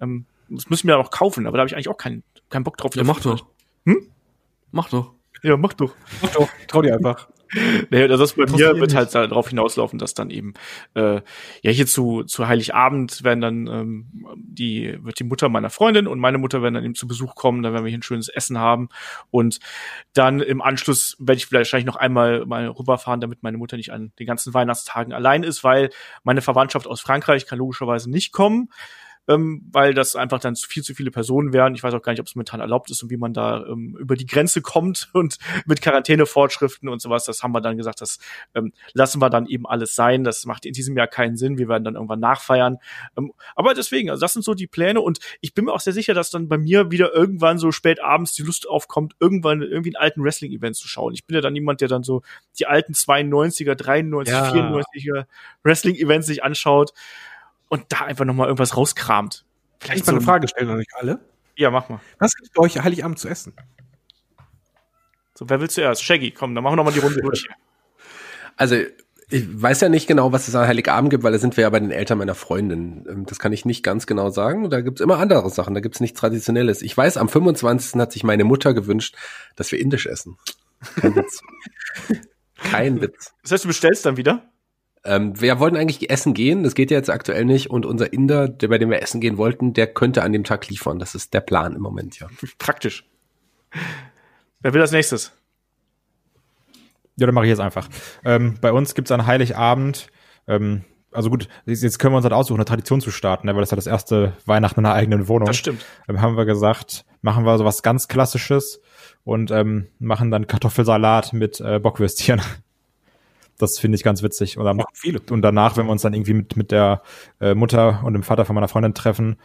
S2: Ähm, das müssen wir ja noch kaufen, aber da habe ich eigentlich auch keinen keinen Bock drauf.
S5: Ja, mach doch.
S2: Hm?
S5: Mach doch.
S2: Ja, mach doch.
S3: Mach doch, trau dir einfach.
S2: Nee, also das bei mir wird halt darauf hinauslaufen, dass dann eben äh, ja hier zu zu Heiligabend werden dann ähm, die wird die Mutter meiner Freundin und meine Mutter werden dann eben zu Besuch kommen, dann werden wir hier ein schönes Essen haben und dann im Anschluss werde ich vielleicht wahrscheinlich noch einmal mal rüberfahren, damit meine Mutter nicht an den ganzen Weihnachtstagen allein ist, weil meine Verwandtschaft aus Frankreich kann logischerweise nicht kommen. Ähm, weil das einfach dann zu viel zu viele Personen wären. Ich weiß auch gar nicht, ob es momentan erlaubt ist und wie man da ähm, über die Grenze kommt und mit Quarantänefortschriften und sowas. Das haben wir dann gesagt, das ähm, lassen wir dann eben alles sein. Das macht in diesem Jahr keinen Sinn. Wir werden dann irgendwann nachfeiern. Ähm, aber deswegen, also das sind so die Pläne und ich bin mir auch sehr sicher, dass dann bei mir wieder irgendwann so spät abends die Lust aufkommt, irgendwann irgendwie einen alten Wrestling-Event zu schauen. Ich bin ja dann jemand, der dann so die alten 92er, 93,
S3: Ja.
S2: 94er Wrestling-Events sich anschaut und da einfach noch mal irgendwas rauskramt.
S3: Kann ich mal eine Frage stellen an euch alle?
S2: Ja, mach mal.
S3: Was gibt bei euch Heiligabend zu essen?
S2: So, wer will zuerst? Shaggy, komm, dann machen wir noch mal die Runde durch.
S4: Also, ich weiß ja nicht genau, was es an Heiligabend gibt, weil da sind wir ja bei den Eltern meiner Freundin. Ähm, Das kann ich nicht ganz genau sagen. Da gibt's immer andere Sachen, da gibt's nichts Traditionelles. Ich weiß, am 25. hat sich meine Mutter gewünscht, dass wir indisch essen. Kein Witz. Kein Witz.
S2: Das heißt, du bestellst dann wieder?
S4: Ähm, wir wollten eigentlich essen gehen, das geht ja jetzt aktuell nicht. Und unser Inder, der, bei dem wir essen gehen wollten, der könnte an dem Tag liefern. Das ist der Plan im Moment, ja.
S2: Praktisch. Wer will als nächstes?
S6: Ja, dann mache ich jetzt einfach. Ähm, bei uns gibt's an Heiligabend, ähm, also gut, jetzt können wir uns halt aussuchen, eine Tradition zu starten, ne, weil das ist ja das erste Weihnachten in einer eigenen Wohnung.
S2: Das stimmt.
S6: Ähm, haben wir gesagt, machen wir sowas ganz Klassisches und ähm, machen dann Kartoffelsalat mit äh, Bockwürstchen. Das finde ich ganz witzig. Und, dann,
S3: Machen viele.
S6: und danach, wenn wir uns dann irgendwie mit, mit der äh, Mutter und dem Vater von meiner Freundin treffen,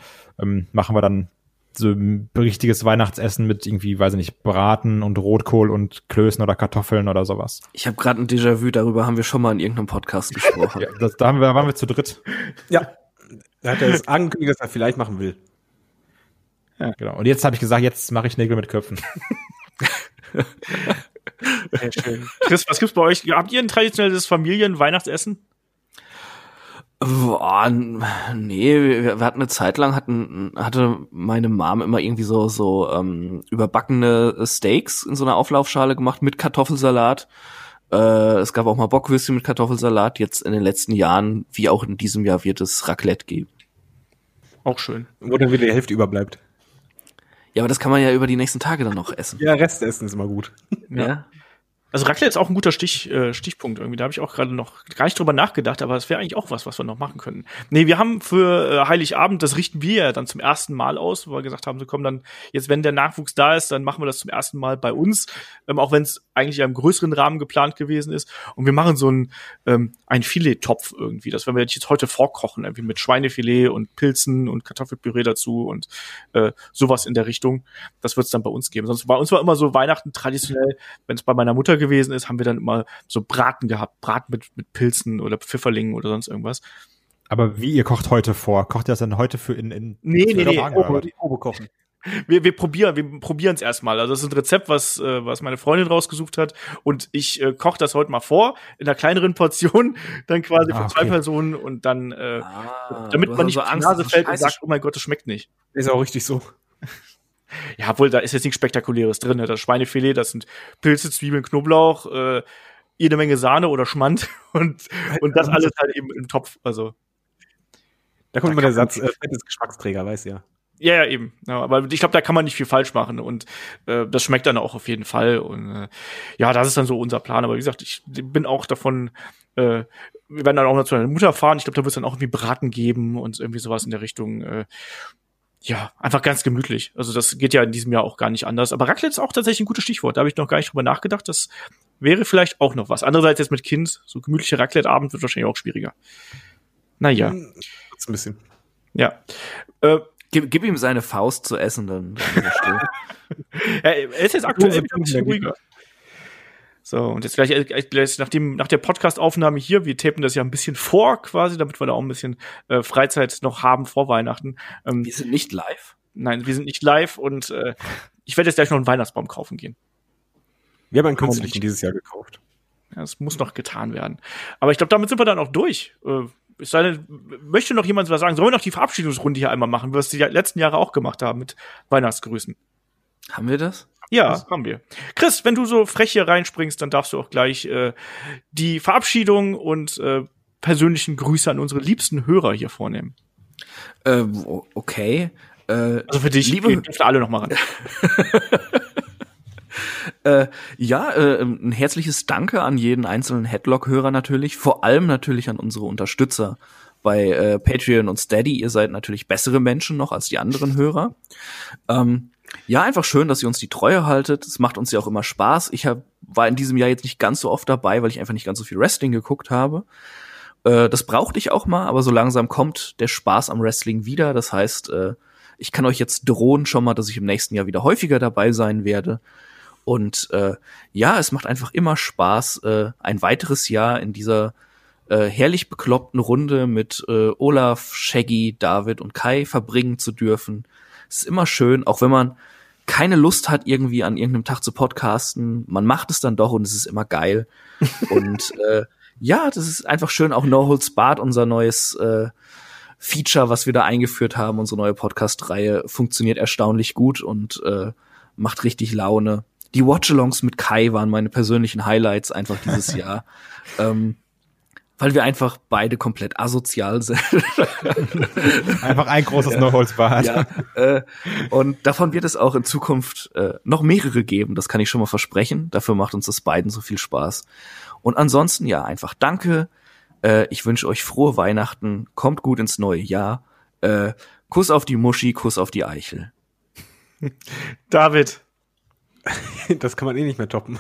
S6: ähm, machen wir dann so ein richtiges Weihnachtsessen mit irgendwie, weiß ich nicht, Braten und Rotkohl und Klößen oder Kartoffeln oder sowas.
S5: Ich habe gerade ein Déjà-vu, darüber haben wir schon mal in irgendeinem Podcast gesprochen.
S6: Ja, das, da haben wir, waren wir zu dritt.
S3: Ja. Da hat er es angekündigt, dass er vielleicht machen will.
S6: Genau. Und jetzt habe ich gesagt, jetzt mache ich Nägel mit Köpfen.
S2: Sehr schön. Chris, was gibt's bei euch? Habt ihr ein traditionelles Familien-Weihnachtsessen?
S5: Boah, nee, wir, wir hatten eine Zeit lang, hatten, hatte meine Mom immer irgendwie so, so ähm, überbackene Steaks in so einer Auflaufschale gemacht mit Kartoffelsalat. Äh, es gab auch mal Bockwürstchen mit Kartoffelsalat. Jetzt in den letzten Jahren, wie auch in diesem Jahr, wird es Raclette geben.
S2: Auch schön.
S3: Wo dann wieder die Hälfte überbleibt.
S5: Ja, aber das kann man ja über die nächsten Tage dann noch essen.
S3: Ja, Restessen ist immer gut.
S5: Ja.
S2: Also Raclette ist auch ein guter Stich, äh, Stichpunkt irgendwie. Da habe ich auch gerade noch gar nicht drüber nachgedacht, aber das wäre eigentlich auch was, was wir noch machen können. Nee, wir haben für äh, Heiligabend, das richten wir ja dann zum ersten Mal aus, wo wir gesagt haben, so komm dann, jetzt wenn der Nachwuchs da ist, dann machen wir das zum ersten Mal bei uns, ähm, auch wenn es eigentlich ja im größeren Rahmen geplant gewesen ist. Und wir machen so ein, ähm, ein Filet-Topf irgendwie. Das werden wir jetzt heute vorkochen, irgendwie mit Schweinefilet und Pilzen und Kartoffelpüree dazu und äh, sowas in der Richtung. Das wird es dann bei uns geben. Sonst bei uns war immer so Weihnachten traditionell, wenn es bei meiner Mutter gewesen ist, haben wir dann immer so Braten gehabt, Braten mit, mit Pilzen oder Pfifferlingen oder sonst irgendwas.
S6: Aber wie ihr kocht heute vor? Kocht ihr das dann heute für in, in
S2: Nee, nee, nee.
S3: Probe kochen.
S2: Wir, wir probieren, wir probieren es erstmal. Also das ist ein Rezept, was, äh, was meine Freundin rausgesucht hat. Und ich äh, koche das heute mal vor, in einer kleineren Portion, dann quasi
S6: Ah,
S2: für zwei
S6: okay.
S2: Personen und dann, äh,
S5: Ah,
S2: damit man nicht
S5: also
S2: auf die
S5: Angst,
S2: Nase fällt und sagt, oh mein Gott, das schmeckt nicht.
S3: Ist auch richtig so.
S2: Ja, obwohl, da ist jetzt nichts Spektakuläres drin. Ne? Das Schweinefilet, das sind Pilze, Zwiebeln, Knoblauch, äh, jede Menge Sahne oder Schmand und, und das alles halt eben im Topf. Also,
S3: Da kommt
S2: Da
S3: immer der Satz, äh, Fett ist Geschmacksträger, weiß ja.
S2: ja, ja, eben. Ja, aber ich glaube, da kann man nicht viel falsch machen und äh, das schmeckt dann auch auf jeden Fall. Und äh, ja, das ist dann so unser Plan. Aber wie gesagt, ich bin auch davon, äh, wir werden dann auch noch zu meiner Mutter fahren. Ich glaube, da wird es dann auch irgendwie Braten geben und irgendwie sowas in der Richtung. Äh, ja, einfach ganz gemütlich. Also das geht ja in diesem Jahr auch gar nicht anders. Aber Raclette ist auch tatsächlich ein gutes Stichwort. Da habe ich noch gar nicht drüber nachgedacht. Das wäre vielleicht auch noch was. Andererseits jetzt mit Kind, so gemütlicher Raclette-Abend wird wahrscheinlich auch schwieriger. Naja,
S3: Ist ein bisschen.
S2: ja. Äh,
S5: Gib, gib ihm seine Faust zu essen, dann, er still.
S2: ist jetzt aktuell
S3: Dose
S2: wieder ein bisschen
S3: Pfund,
S2: ruhiger. So, und jetzt gleich, äh, gleich nach, dem, nach der Podcast-Aufnahme hier, wir tapen das ja ein bisschen vor quasi, damit wir da auch ein bisschen äh, Freizeit noch haben vor Weihnachten. Ähm,
S5: Wir sind nicht live.
S2: nein, wir sind nicht live und äh, ich werde jetzt gleich noch einen Weihnachtsbaum kaufen gehen.
S3: Wir haben einen künstlichen dieses Jahr gekauft.
S2: Ja, das muss noch getan werden. Aber ich glaube, damit sind wir dann auch durch. Äh, es sei denn, möchte noch jemand was sagen? Sollen wir noch die Verabschiedungsrunde hier einmal machen, was die letzten Jahre auch gemacht haben mit Weihnachtsgrüßen?
S5: Haben wir das?
S2: Ja, haben wir. Chris, wenn du so frech hier reinspringst, dann darfst du auch gleich äh, die Verabschiedung und äh, persönlichen Grüße an unsere liebsten Hörer hier vornehmen.
S5: Äh, okay. Äh,
S2: Also für dich,
S5: Liebe-
S2: dürft alle noch mal ran.
S5: Äh, ja, äh, ein herzliches Danke an jeden einzelnen Headlock-Hörer natürlich, vor allem natürlich an unsere Unterstützer bei äh, Patreon und Steady. Ihr seid natürlich bessere Menschen noch als die anderen Hörer. Ähm, ja, einfach schön, dass ihr uns die Treue haltet. Es macht uns ja auch immer Spaß. Ich hab, war in diesem Jahr jetzt nicht ganz so oft dabei, weil ich einfach nicht ganz so viel Wrestling geguckt habe. Äh, das brauchte ich auch mal, aber so langsam kommt der Spaß am Wrestling wieder. Das heißt, äh, ich kann euch jetzt drohen schon mal, dass ich im nächsten Jahr wieder häufiger dabei sein werde. Und äh, ja, es macht einfach immer Spaß, äh, ein weiteres Jahr in dieser äh, herrlich bekloppten Runde mit äh, Olaf, Shaggy, David und Kai verbringen zu dürfen. Es ist immer schön, auch wenn man keine Lust hat, irgendwie an irgendeinem Tag zu podcasten. Man macht es dann doch und es ist immer geil. und äh, ja, das ist einfach schön. Auch No Holds Barred, unser neues äh, Feature, was wir da eingeführt haben, unsere neue Podcast-Reihe, funktioniert erstaunlich gut und äh, macht richtig Laune. Die Watchalongs mit Kai waren meine persönlichen Highlights einfach dieses Jahr. ähm, weil wir einfach beide komplett asozial sind.
S6: Einfach ein großes No-Holz-Bad.
S5: ja, äh, und davon wird es auch in Zukunft äh, noch mehrere geben, das kann ich schon mal versprechen. Dafür macht uns das beiden so viel Spaß. Und ansonsten, ja, einfach danke. Äh, ich wünsche euch frohe Weihnachten, kommt gut ins neue Jahr. Äh, Kuss auf die Muschi, Kuss auf die Eichel.
S2: David,
S3: Das kann man eh nicht mehr toppen.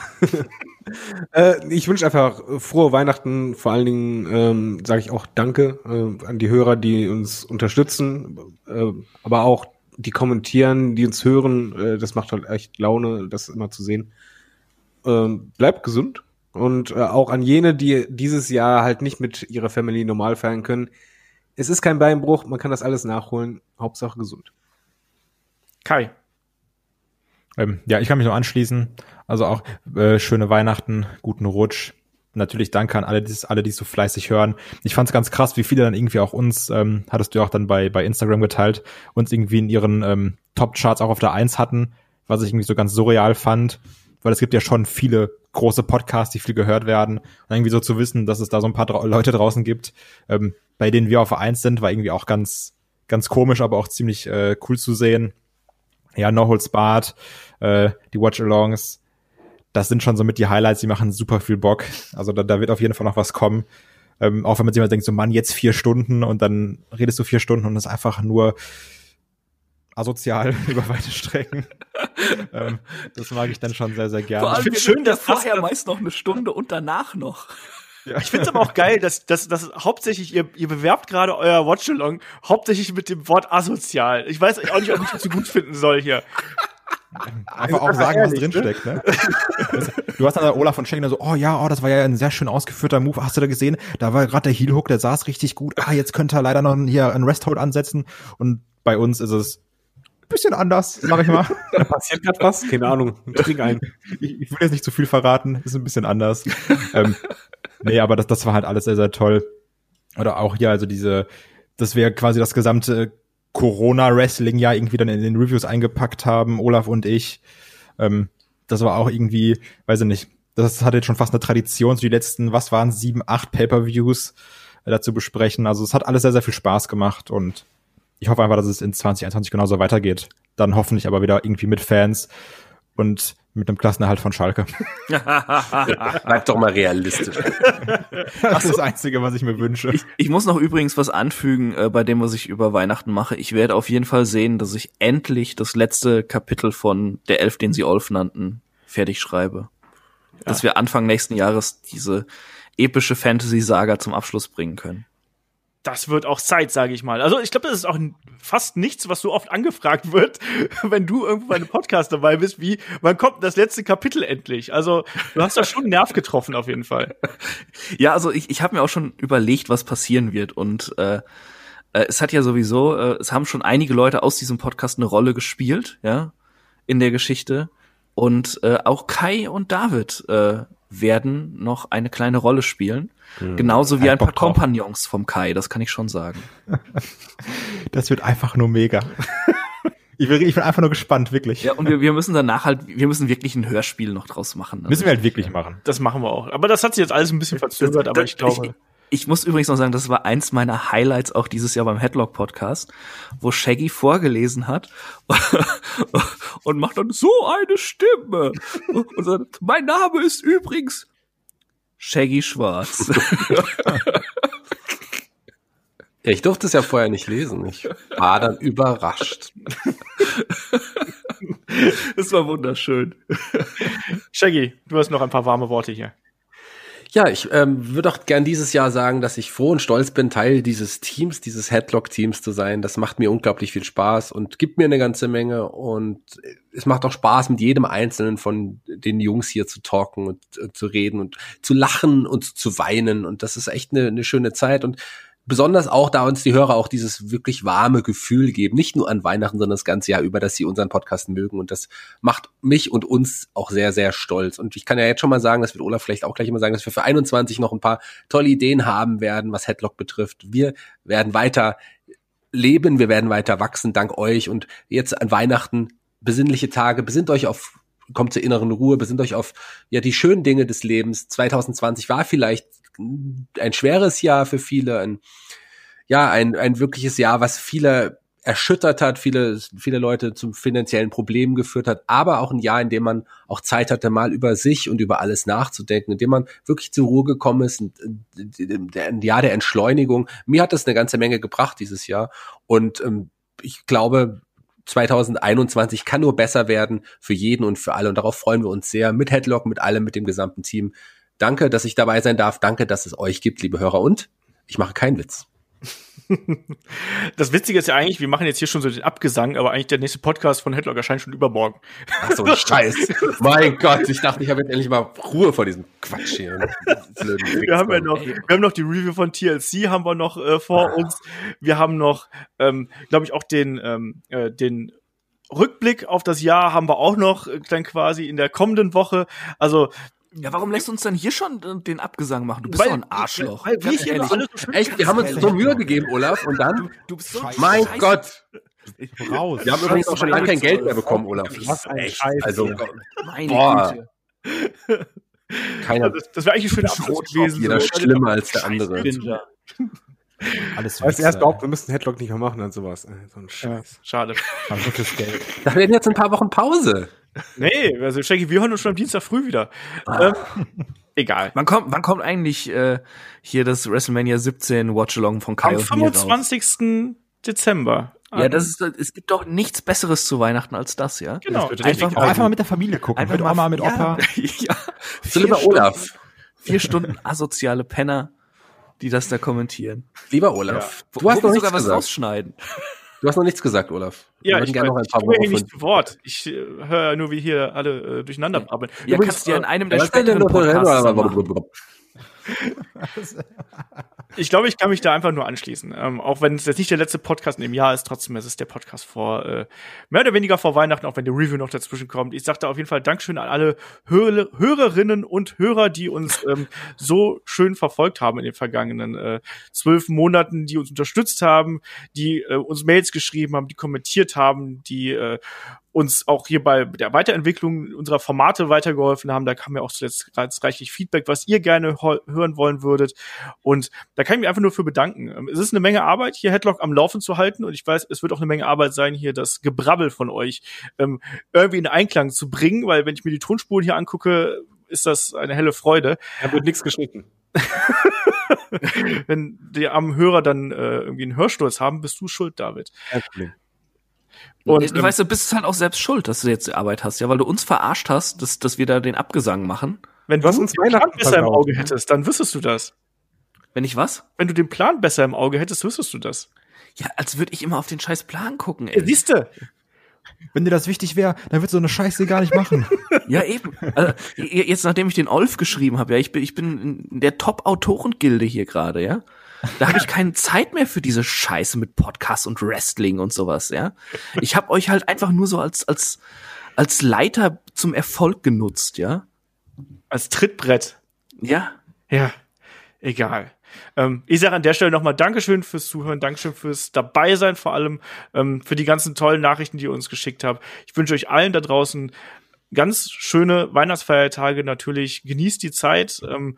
S3: äh, ich wünsche einfach frohe Weihnachten. Vor allen Dingen ähm, sage ich auch Danke äh, an die Hörer, die uns unterstützen, äh, aber auch die kommentieren, die uns hören. Äh, das macht halt echt Laune, das immer zu sehen. Ähm, bleibt gesund. Und äh, auch an jene, die dieses Jahr halt nicht mit ihrer Family normal feiern können. Es ist kein Beinbruch, man kann das alles nachholen. Hauptsache gesund.
S2: Kai.
S6: Ähm, ja, ich kann mich nur anschließen. Also auch äh, schöne Weihnachten, guten Rutsch. Natürlich danke an alle, die alle, die so fleißig hören. Ich fand es ganz krass, wie viele dann irgendwie auch uns, ähm, hattest du ja auch dann bei, bei Instagram geteilt, uns irgendwie in ihren ähm, Top-Charts auch auf der Eins hatten, was ich irgendwie so ganz surreal fand, weil es gibt ja schon viele große Podcasts, die viel gehört werden. Und irgendwie so zu wissen, dass es da so ein paar dra Leute draußen gibt, ähm, bei denen wir auf der Eins sind, war irgendwie auch ganz, ganz komisch, aber auch ziemlich äh, cool zu sehen. Ja, No Holds Barred, äh, die Watch-Alongs. das sind schon so mit die Highlights, die machen super viel Bock. Also da, da wird auf jeden Fall noch was kommen. Ähm, auch wenn man sich immer denkt, so Mann, jetzt vier Stunden und dann redest du vier Stunden und das ist einfach nur asozial über weite Strecken. ähm, das mag ich dann schon sehr, sehr gerne.
S5: Vor allem,
S2: Ich schön, dass das
S5: vorher meist noch eine Stunde und danach noch.
S6: Ja.
S2: Ich finde es aber auch geil, dass, dass, dass hauptsächlich, ihr, ihr bewerbt gerade euer Watchalong hauptsächlich mit dem Wort asozial. Ich weiß auch nicht, ob ich das so gut finden soll hier.
S6: Einfach auch sagen, was drinsteckt, ne? du hast dann da Olaf von Schengen so, oh ja, oh, das war ja ein sehr schön ausgeführter Move. Hast du da gesehen? Da war gerade der Heel Hook, der saß richtig gut. Ah, jetzt könnte er leider noch hier einen Rest Hold ansetzen. Und bei uns ist es ein bisschen anders, sag ich mal.
S3: Da passiert gerade was? Keine Ahnung. Trink ein.
S6: ich, ich will jetzt nicht zu viel verraten, ist ein bisschen anders. ähm, nee, aber das, das war halt alles sehr, sehr toll. Oder auch hier, also diese, dass wir quasi das gesamte Corona-Wrestling ja irgendwie dann in den Reviews eingepackt haben, Olaf und ich. Ähm, das war auch irgendwie, weiß ich nicht, das hat jetzt schon fast eine Tradition, so die letzten, was waren sieben, acht Pay-Per-Views äh, dazu besprechen. Also es hat alles sehr, sehr viel Spaß gemacht und ich hoffe einfach, dass es in 2021 genauso weitergeht. Dann hoffentlich aber wieder irgendwie mit Fans und mit einem Klassenerhalt von Schalke.
S4: Bleib doch mal realistisch.
S6: Das ist das Einzige, was ich mir wünsche.
S5: Ich, ich muss noch übrigens was anfügen äh, bei dem, was ich über Weihnachten mache. Ich werde auf jeden Fall sehen, dass ich endlich das letzte Kapitel von der Elf, den sie Olf nannten, fertig schreibe. Dass wir Anfang nächsten Jahres diese epische Fantasy-Saga zum Abschluss bringen können.
S2: Das wird auch Zeit, sage ich mal. Also ich glaube, das ist auch fast nichts, was so oft angefragt wird, wenn du irgendwo bei einem Podcast dabei bist, wie wann kommt das letzte Kapitel endlich? Also du hast da schon einen Nerv getroffen auf jeden Fall.
S5: Ja, also ich, ich habe mir auch schon überlegt, was passieren wird. Und äh, äh, es hat ja sowieso, äh, es haben schon einige Leute aus diesem Podcast eine Rolle gespielt, ja, in der Geschichte. Und äh, auch Kai und David äh, werden noch eine kleine Rolle spielen. Genauso wie
S6: Kein
S5: ein paar. Kompagnons vom Kai, das kann ich schon sagen.
S6: Das wird einfach nur mega. Ich bin, ich bin einfach nur gespannt, wirklich.
S5: Ja, und wir, wir müssen danach halt, wir müssen wirklich ein Hörspiel noch draus machen. Also
S6: Müssen wir halt wirklich machen.
S2: Das machen wir auch. Aber das hat sich jetzt alles ein bisschen verzögert, aber ich glaube.
S5: Ich, ich muss übrigens noch sagen, das war eins meiner Highlights auch dieses Jahr beim Headlock Podcast, wo Shaggy vorgelesen hat und macht dann so eine Stimme und sagt, mein Name ist übrigens Shaggy Schwarz.
S4: Ja, ich durfte es ja vorher nicht lesen. Ich war dann überrascht.
S5: Das war wunderschön.
S2: Shaggy, du hast noch ein paar warme Worte hier.
S4: Ja, ich ähm, würde auch gern dieses Jahr sagen, dass ich froh und stolz bin, Teil dieses Teams, dieses Headlock-Teams zu sein. Das macht mir unglaublich viel Spaß und gibt mir eine ganze Menge. Und es macht auch Spaß, mit jedem Einzelnen von den Jungs hier zu talken und äh, zu reden und zu lachen und zu weinen. Und das ist echt eine, eine schöne Zeit. Und besonders auch, da uns die Hörer auch dieses wirklich warme Gefühl geben, nicht nur an Weihnachten, sondern das ganze Jahr über, dass sie unseren Podcast mögen. Und das macht mich und uns auch sehr, sehr stolz. Und ich kann ja jetzt schon mal sagen, das wird Olaf vielleicht auch gleich immer sagen, dass wir für 21 noch ein paar tolle Ideen haben werden, was Headlock betrifft. Wir werden weiter leben, wir werden weiter wachsen, dank euch. Und jetzt an Weihnachten besinnliche Tage, besinnt euch auf kommt zur inneren Ruhe, besinnt euch auf ja die schönen Dinge des Lebens. 2020 war vielleicht ein schweres Jahr für viele, ein ja ein ein wirkliches Jahr, was viele erschüttert hat, viele viele Leute zum finanziellen Problem geführt hat, aber auch ein Jahr, in dem man auch Zeit hatte, mal über sich und über alles nachzudenken, in dem man wirklich zur Ruhe gekommen ist, ein, ein Jahr der Entschleunigung. Mir hat das eine ganze Menge gebracht dieses Jahr und ähm, ich glaube, 2021 kann nur besser werden für jeden und für alle. Und darauf freuen wir uns sehr. Mit Headlock, mit allem, mit dem gesamten Team. Danke, dass ich dabei sein darf. Danke, dass es euch gibt, liebe Hörer. Und ich mache keinen Witz.
S2: Das Witzige ist ja eigentlich, wir machen jetzt hier schon so den Abgesang, aber eigentlich der nächste Podcast von Headlock erscheint schon übermorgen.
S4: Ach so, Scheiß. mein Gott, ich dachte, ich habe jetzt endlich mal Ruhe vor diesem Quatsch hier.
S2: Wir haben ja noch, wir haben noch die Review von TLC haben wir noch äh, vor uns. Wir haben noch, ähm, glaube ich, auch den, ähm, äh, den Rückblick auf das Jahr haben wir auch noch äh, dann quasi in der kommenden Woche. Also
S5: Ja, warum lässt du uns dann hier schon den Abgesang machen? Du bist doch ein Arschloch.
S2: Weil, weil wir hier
S5: ehrlich.
S2: alles so schön
S4: Echt, wir haben uns so Mühe gegeben, Olaf, und dann,
S5: Du bist so
S4: mein
S5: scheiße.
S4: Gott,
S6: Raus.
S4: wir haben übrigens auch schon lange kein Geld mehr bekommen, Olaf.
S3: Was ein
S4: Echt,
S3: Scheiß.
S4: also,
S5: Meine
S4: Boah.
S5: Güte.
S4: keiner
S2: Das, das wäre eigentlich ein schöner Abschluss gewesen.
S4: jeder
S2: so.
S4: schlimmer als der andere.
S6: Alles
S3: Als erst behauptet, wir müssten Headlock nicht mehr machen und sowas. Ey, So ein Scheiß.
S2: Schade.
S6: Haben so viel Geld.
S4: Da werden jetzt ein paar Wochen Pause.
S2: Nee, also Shaggy, wir hören uns schon am Dienstag früh wieder. Ähm, egal.
S5: Wann kommt, wann kommt eigentlich äh, hier das WrestleMania 17 Watchalong von Kai
S2: Am
S5: und mir raus?
S2: 25. Dezember.
S5: Ja, das ist, es gibt doch nichts Besseres zu Weihnachten als das, ja?
S2: genau.
S5: Einfach,
S6: Auch einfach mal mit der Familie gucken. mit Oma, mit
S5: ja,
S6: Opa.
S5: Ja, Stunden-
S4: Olaf.
S5: Vier Stunden asoziale Penner, die das da kommentieren.
S4: Lieber Olaf.
S5: Wo,
S4: Du hast noch
S5: sogar was
S4: gesagt.
S5: rausschneiden.
S4: Du hast noch nichts gesagt, Olaf.
S2: Ja, ich,
S4: gerne
S2: weiß,
S4: noch ein
S2: ich
S4: paar
S2: hier
S4: Worte
S2: nicht zu Wort. Ich äh, höre nur, wie hier alle äh, durcheinander brabbeln.
S5: Ja,
S2: Übrigens,
S5: kannst du ja in
S2: äh,
S5: einem der späteren Podcasts.
S2: Ich glaube, ich kann mich da einfach nur anschließen. Ähm, auch wenn es jetzt nicht der letzte Podcast in dem Jahr ist, trotzdem ist es der Podcast vor äh, mehr oder weniger vor Weihnachten, auch wenn die Review noch dazwischen kommt. Ich sage da auf jeden Fall Dankeschön an alle Hör Hörerinnen und Hörer, die uns ähm, so schön verfolgt haben in den vergangenen äh, zwölf Monaten, die uns unterstützt haben, die äh, uns Mails geschrieben haben, die kommentiert haben, die äh, uns auch hier bei der Weiterentwicklung unserer Formate weitergeholfen haben. Da kam ja auch zuletzt ganz reichlich Feedback, was ihr gerne hören wollen würdet. Und da kann ich mich einfach nur für bedanken. Ähm, Es ist eine Menge Arbeit, hier Headlock am Laufen zu halten. Und ich weiß, es wird auch eine Menge Arbeit sein, hier das Gebrabbel von euch ähm, irgendwie in Einklang zu bringen, weil wenn ich mir die Tonspuren hier angucke, ist das eine helle Freude.
S3: Da wird nichts geschnitten.
S2: wenn die am Hörer dann äh, irgendwie einen Hörsturz haben, bist du schuld, David.
S3: Kein Problem.
S2: Und,
S5: Und, du
S2: ähm,
S5: weißt, du bist halt auch selbst schuld, dass du jetzt die Arbeit hast, ja, weil du uns verarscht hast, dass, dass wir da den Abgesang machen.
S2: Wenn
S3: Du
S2: du
S3: uns
S2: den Plan besser im. Auge hättest, dann wüsstest du das.
S5: Wenn ich was?
S2: Wenn du den Plan besser im Auge hättest, wüsstest du das.
S5: Ja, als würde ich immer auf den scheiß Plan gucken,
S2: Ja,
S5: ey.
S2: siehste,
S6: Wenn dir das wichtig wäre, dann würdest du so eine Scheiße gar nicht machen.
S5: Ja, eben. Also, jetzt, nachdem ich den Olf geschrieben habe, ja, ich bin, ich bin in der Top-Autorengilde hier gerade, ja. Da habe ich keine Zeit mehr für diese Scheiße mit Podcast und Wrestling und sowas, ja. Ich habe euch halt einfach nur so als, als, als Leiter zum Erfolg genutzt, ja.
S2: als Trittbrett.
S5: Ja.
S2: Ja, egal. Ähm, ich sage an der Stelle nochmal Dankeschön fürs Zuhören, Dankeschön fürs Dabeisein, vor allem ähm, für die ganzen tollen Nachrichten, die ihr uns geschickt habt. Ich wünsche euch allen da draußen ganz schöne Weihnachtsfeiertage. Natürlich genießt die Zeit. Ähm,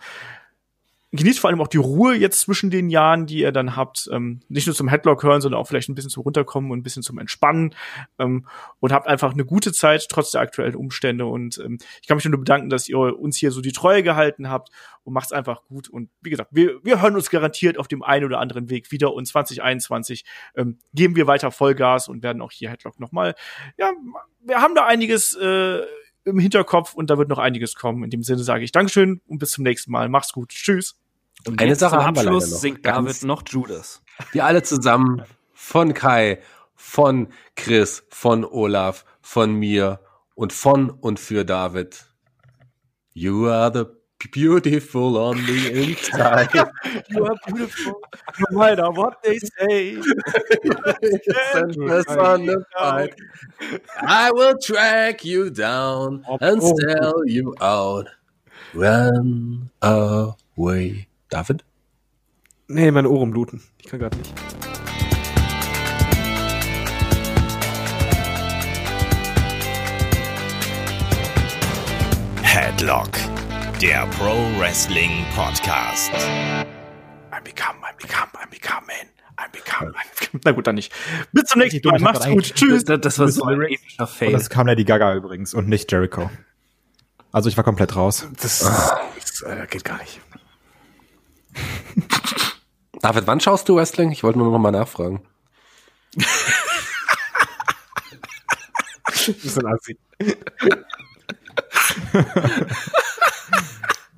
S2: genießt vor allem auch die Ruhe jetzt zwischen den Jahren, die ihr dann habt. Ähm, nicht nur zum Headlock hören, sondern auch vielleicht ein bisschen zum Runterkommen und ein bisschen zum Entspannen. Ähm, und habt einfach eine gute Zeit, trotz der aktuellen Umstände. Und ähm, ich kann mich nur bedanken, dass ihr uns hier so die Treue gehalten habt und macht's einfach gut. Und wie gesagt, wir, wir hören uns garantiert auf dem einen oder anderen Weg wieder. Und 2021 ähm, geben wir weiter Vollgas und werden auch hier Headlock nochmal, ja, wir haben da einiges äh, im Hinterkopf und da wird noch einiges kommen. In dem Sinne sage ich Dankeschön und bis zum nächsten Mal. Mach's gut. Tschüss.
S5: Und
S4: Eine Sache haben wir
S5: Abschluss
S4: leider noch.
S5: singt
S4: Ganz-
S5: David noch Judas.
S4: Wir alle zusammen von Kai, von Chris, von Olaf, von mir und von und für David. You are the beautiful on the inside.
S2: You are beautiful, no matter what they say.
S4: I will track you down and sell you out. Run away. David?
S3: Nee, meine Ohren bluten. Ich kann gerade nicht.
S1: Headlock, der Pro Wrestling Podcast.
S2: I'm become, I'm become, I'm becoming. I'm become, I'm become. Na gut, dann nicht. Bis zum nächsten Mal. Macht's gut. Tschüss.
S5: Das, das war so ein epischer
S6: Und
S5: Fail.
S6: das kam Lady Gaga übrigens und nicht Jericho. Also ich war komplett raus.
S3: Das, das äh, geht gar nicht.
S4: David, wann schaust du Wrestling? Ich wollte nur noch mal nachfragen.
S3: Das ist ein Assi.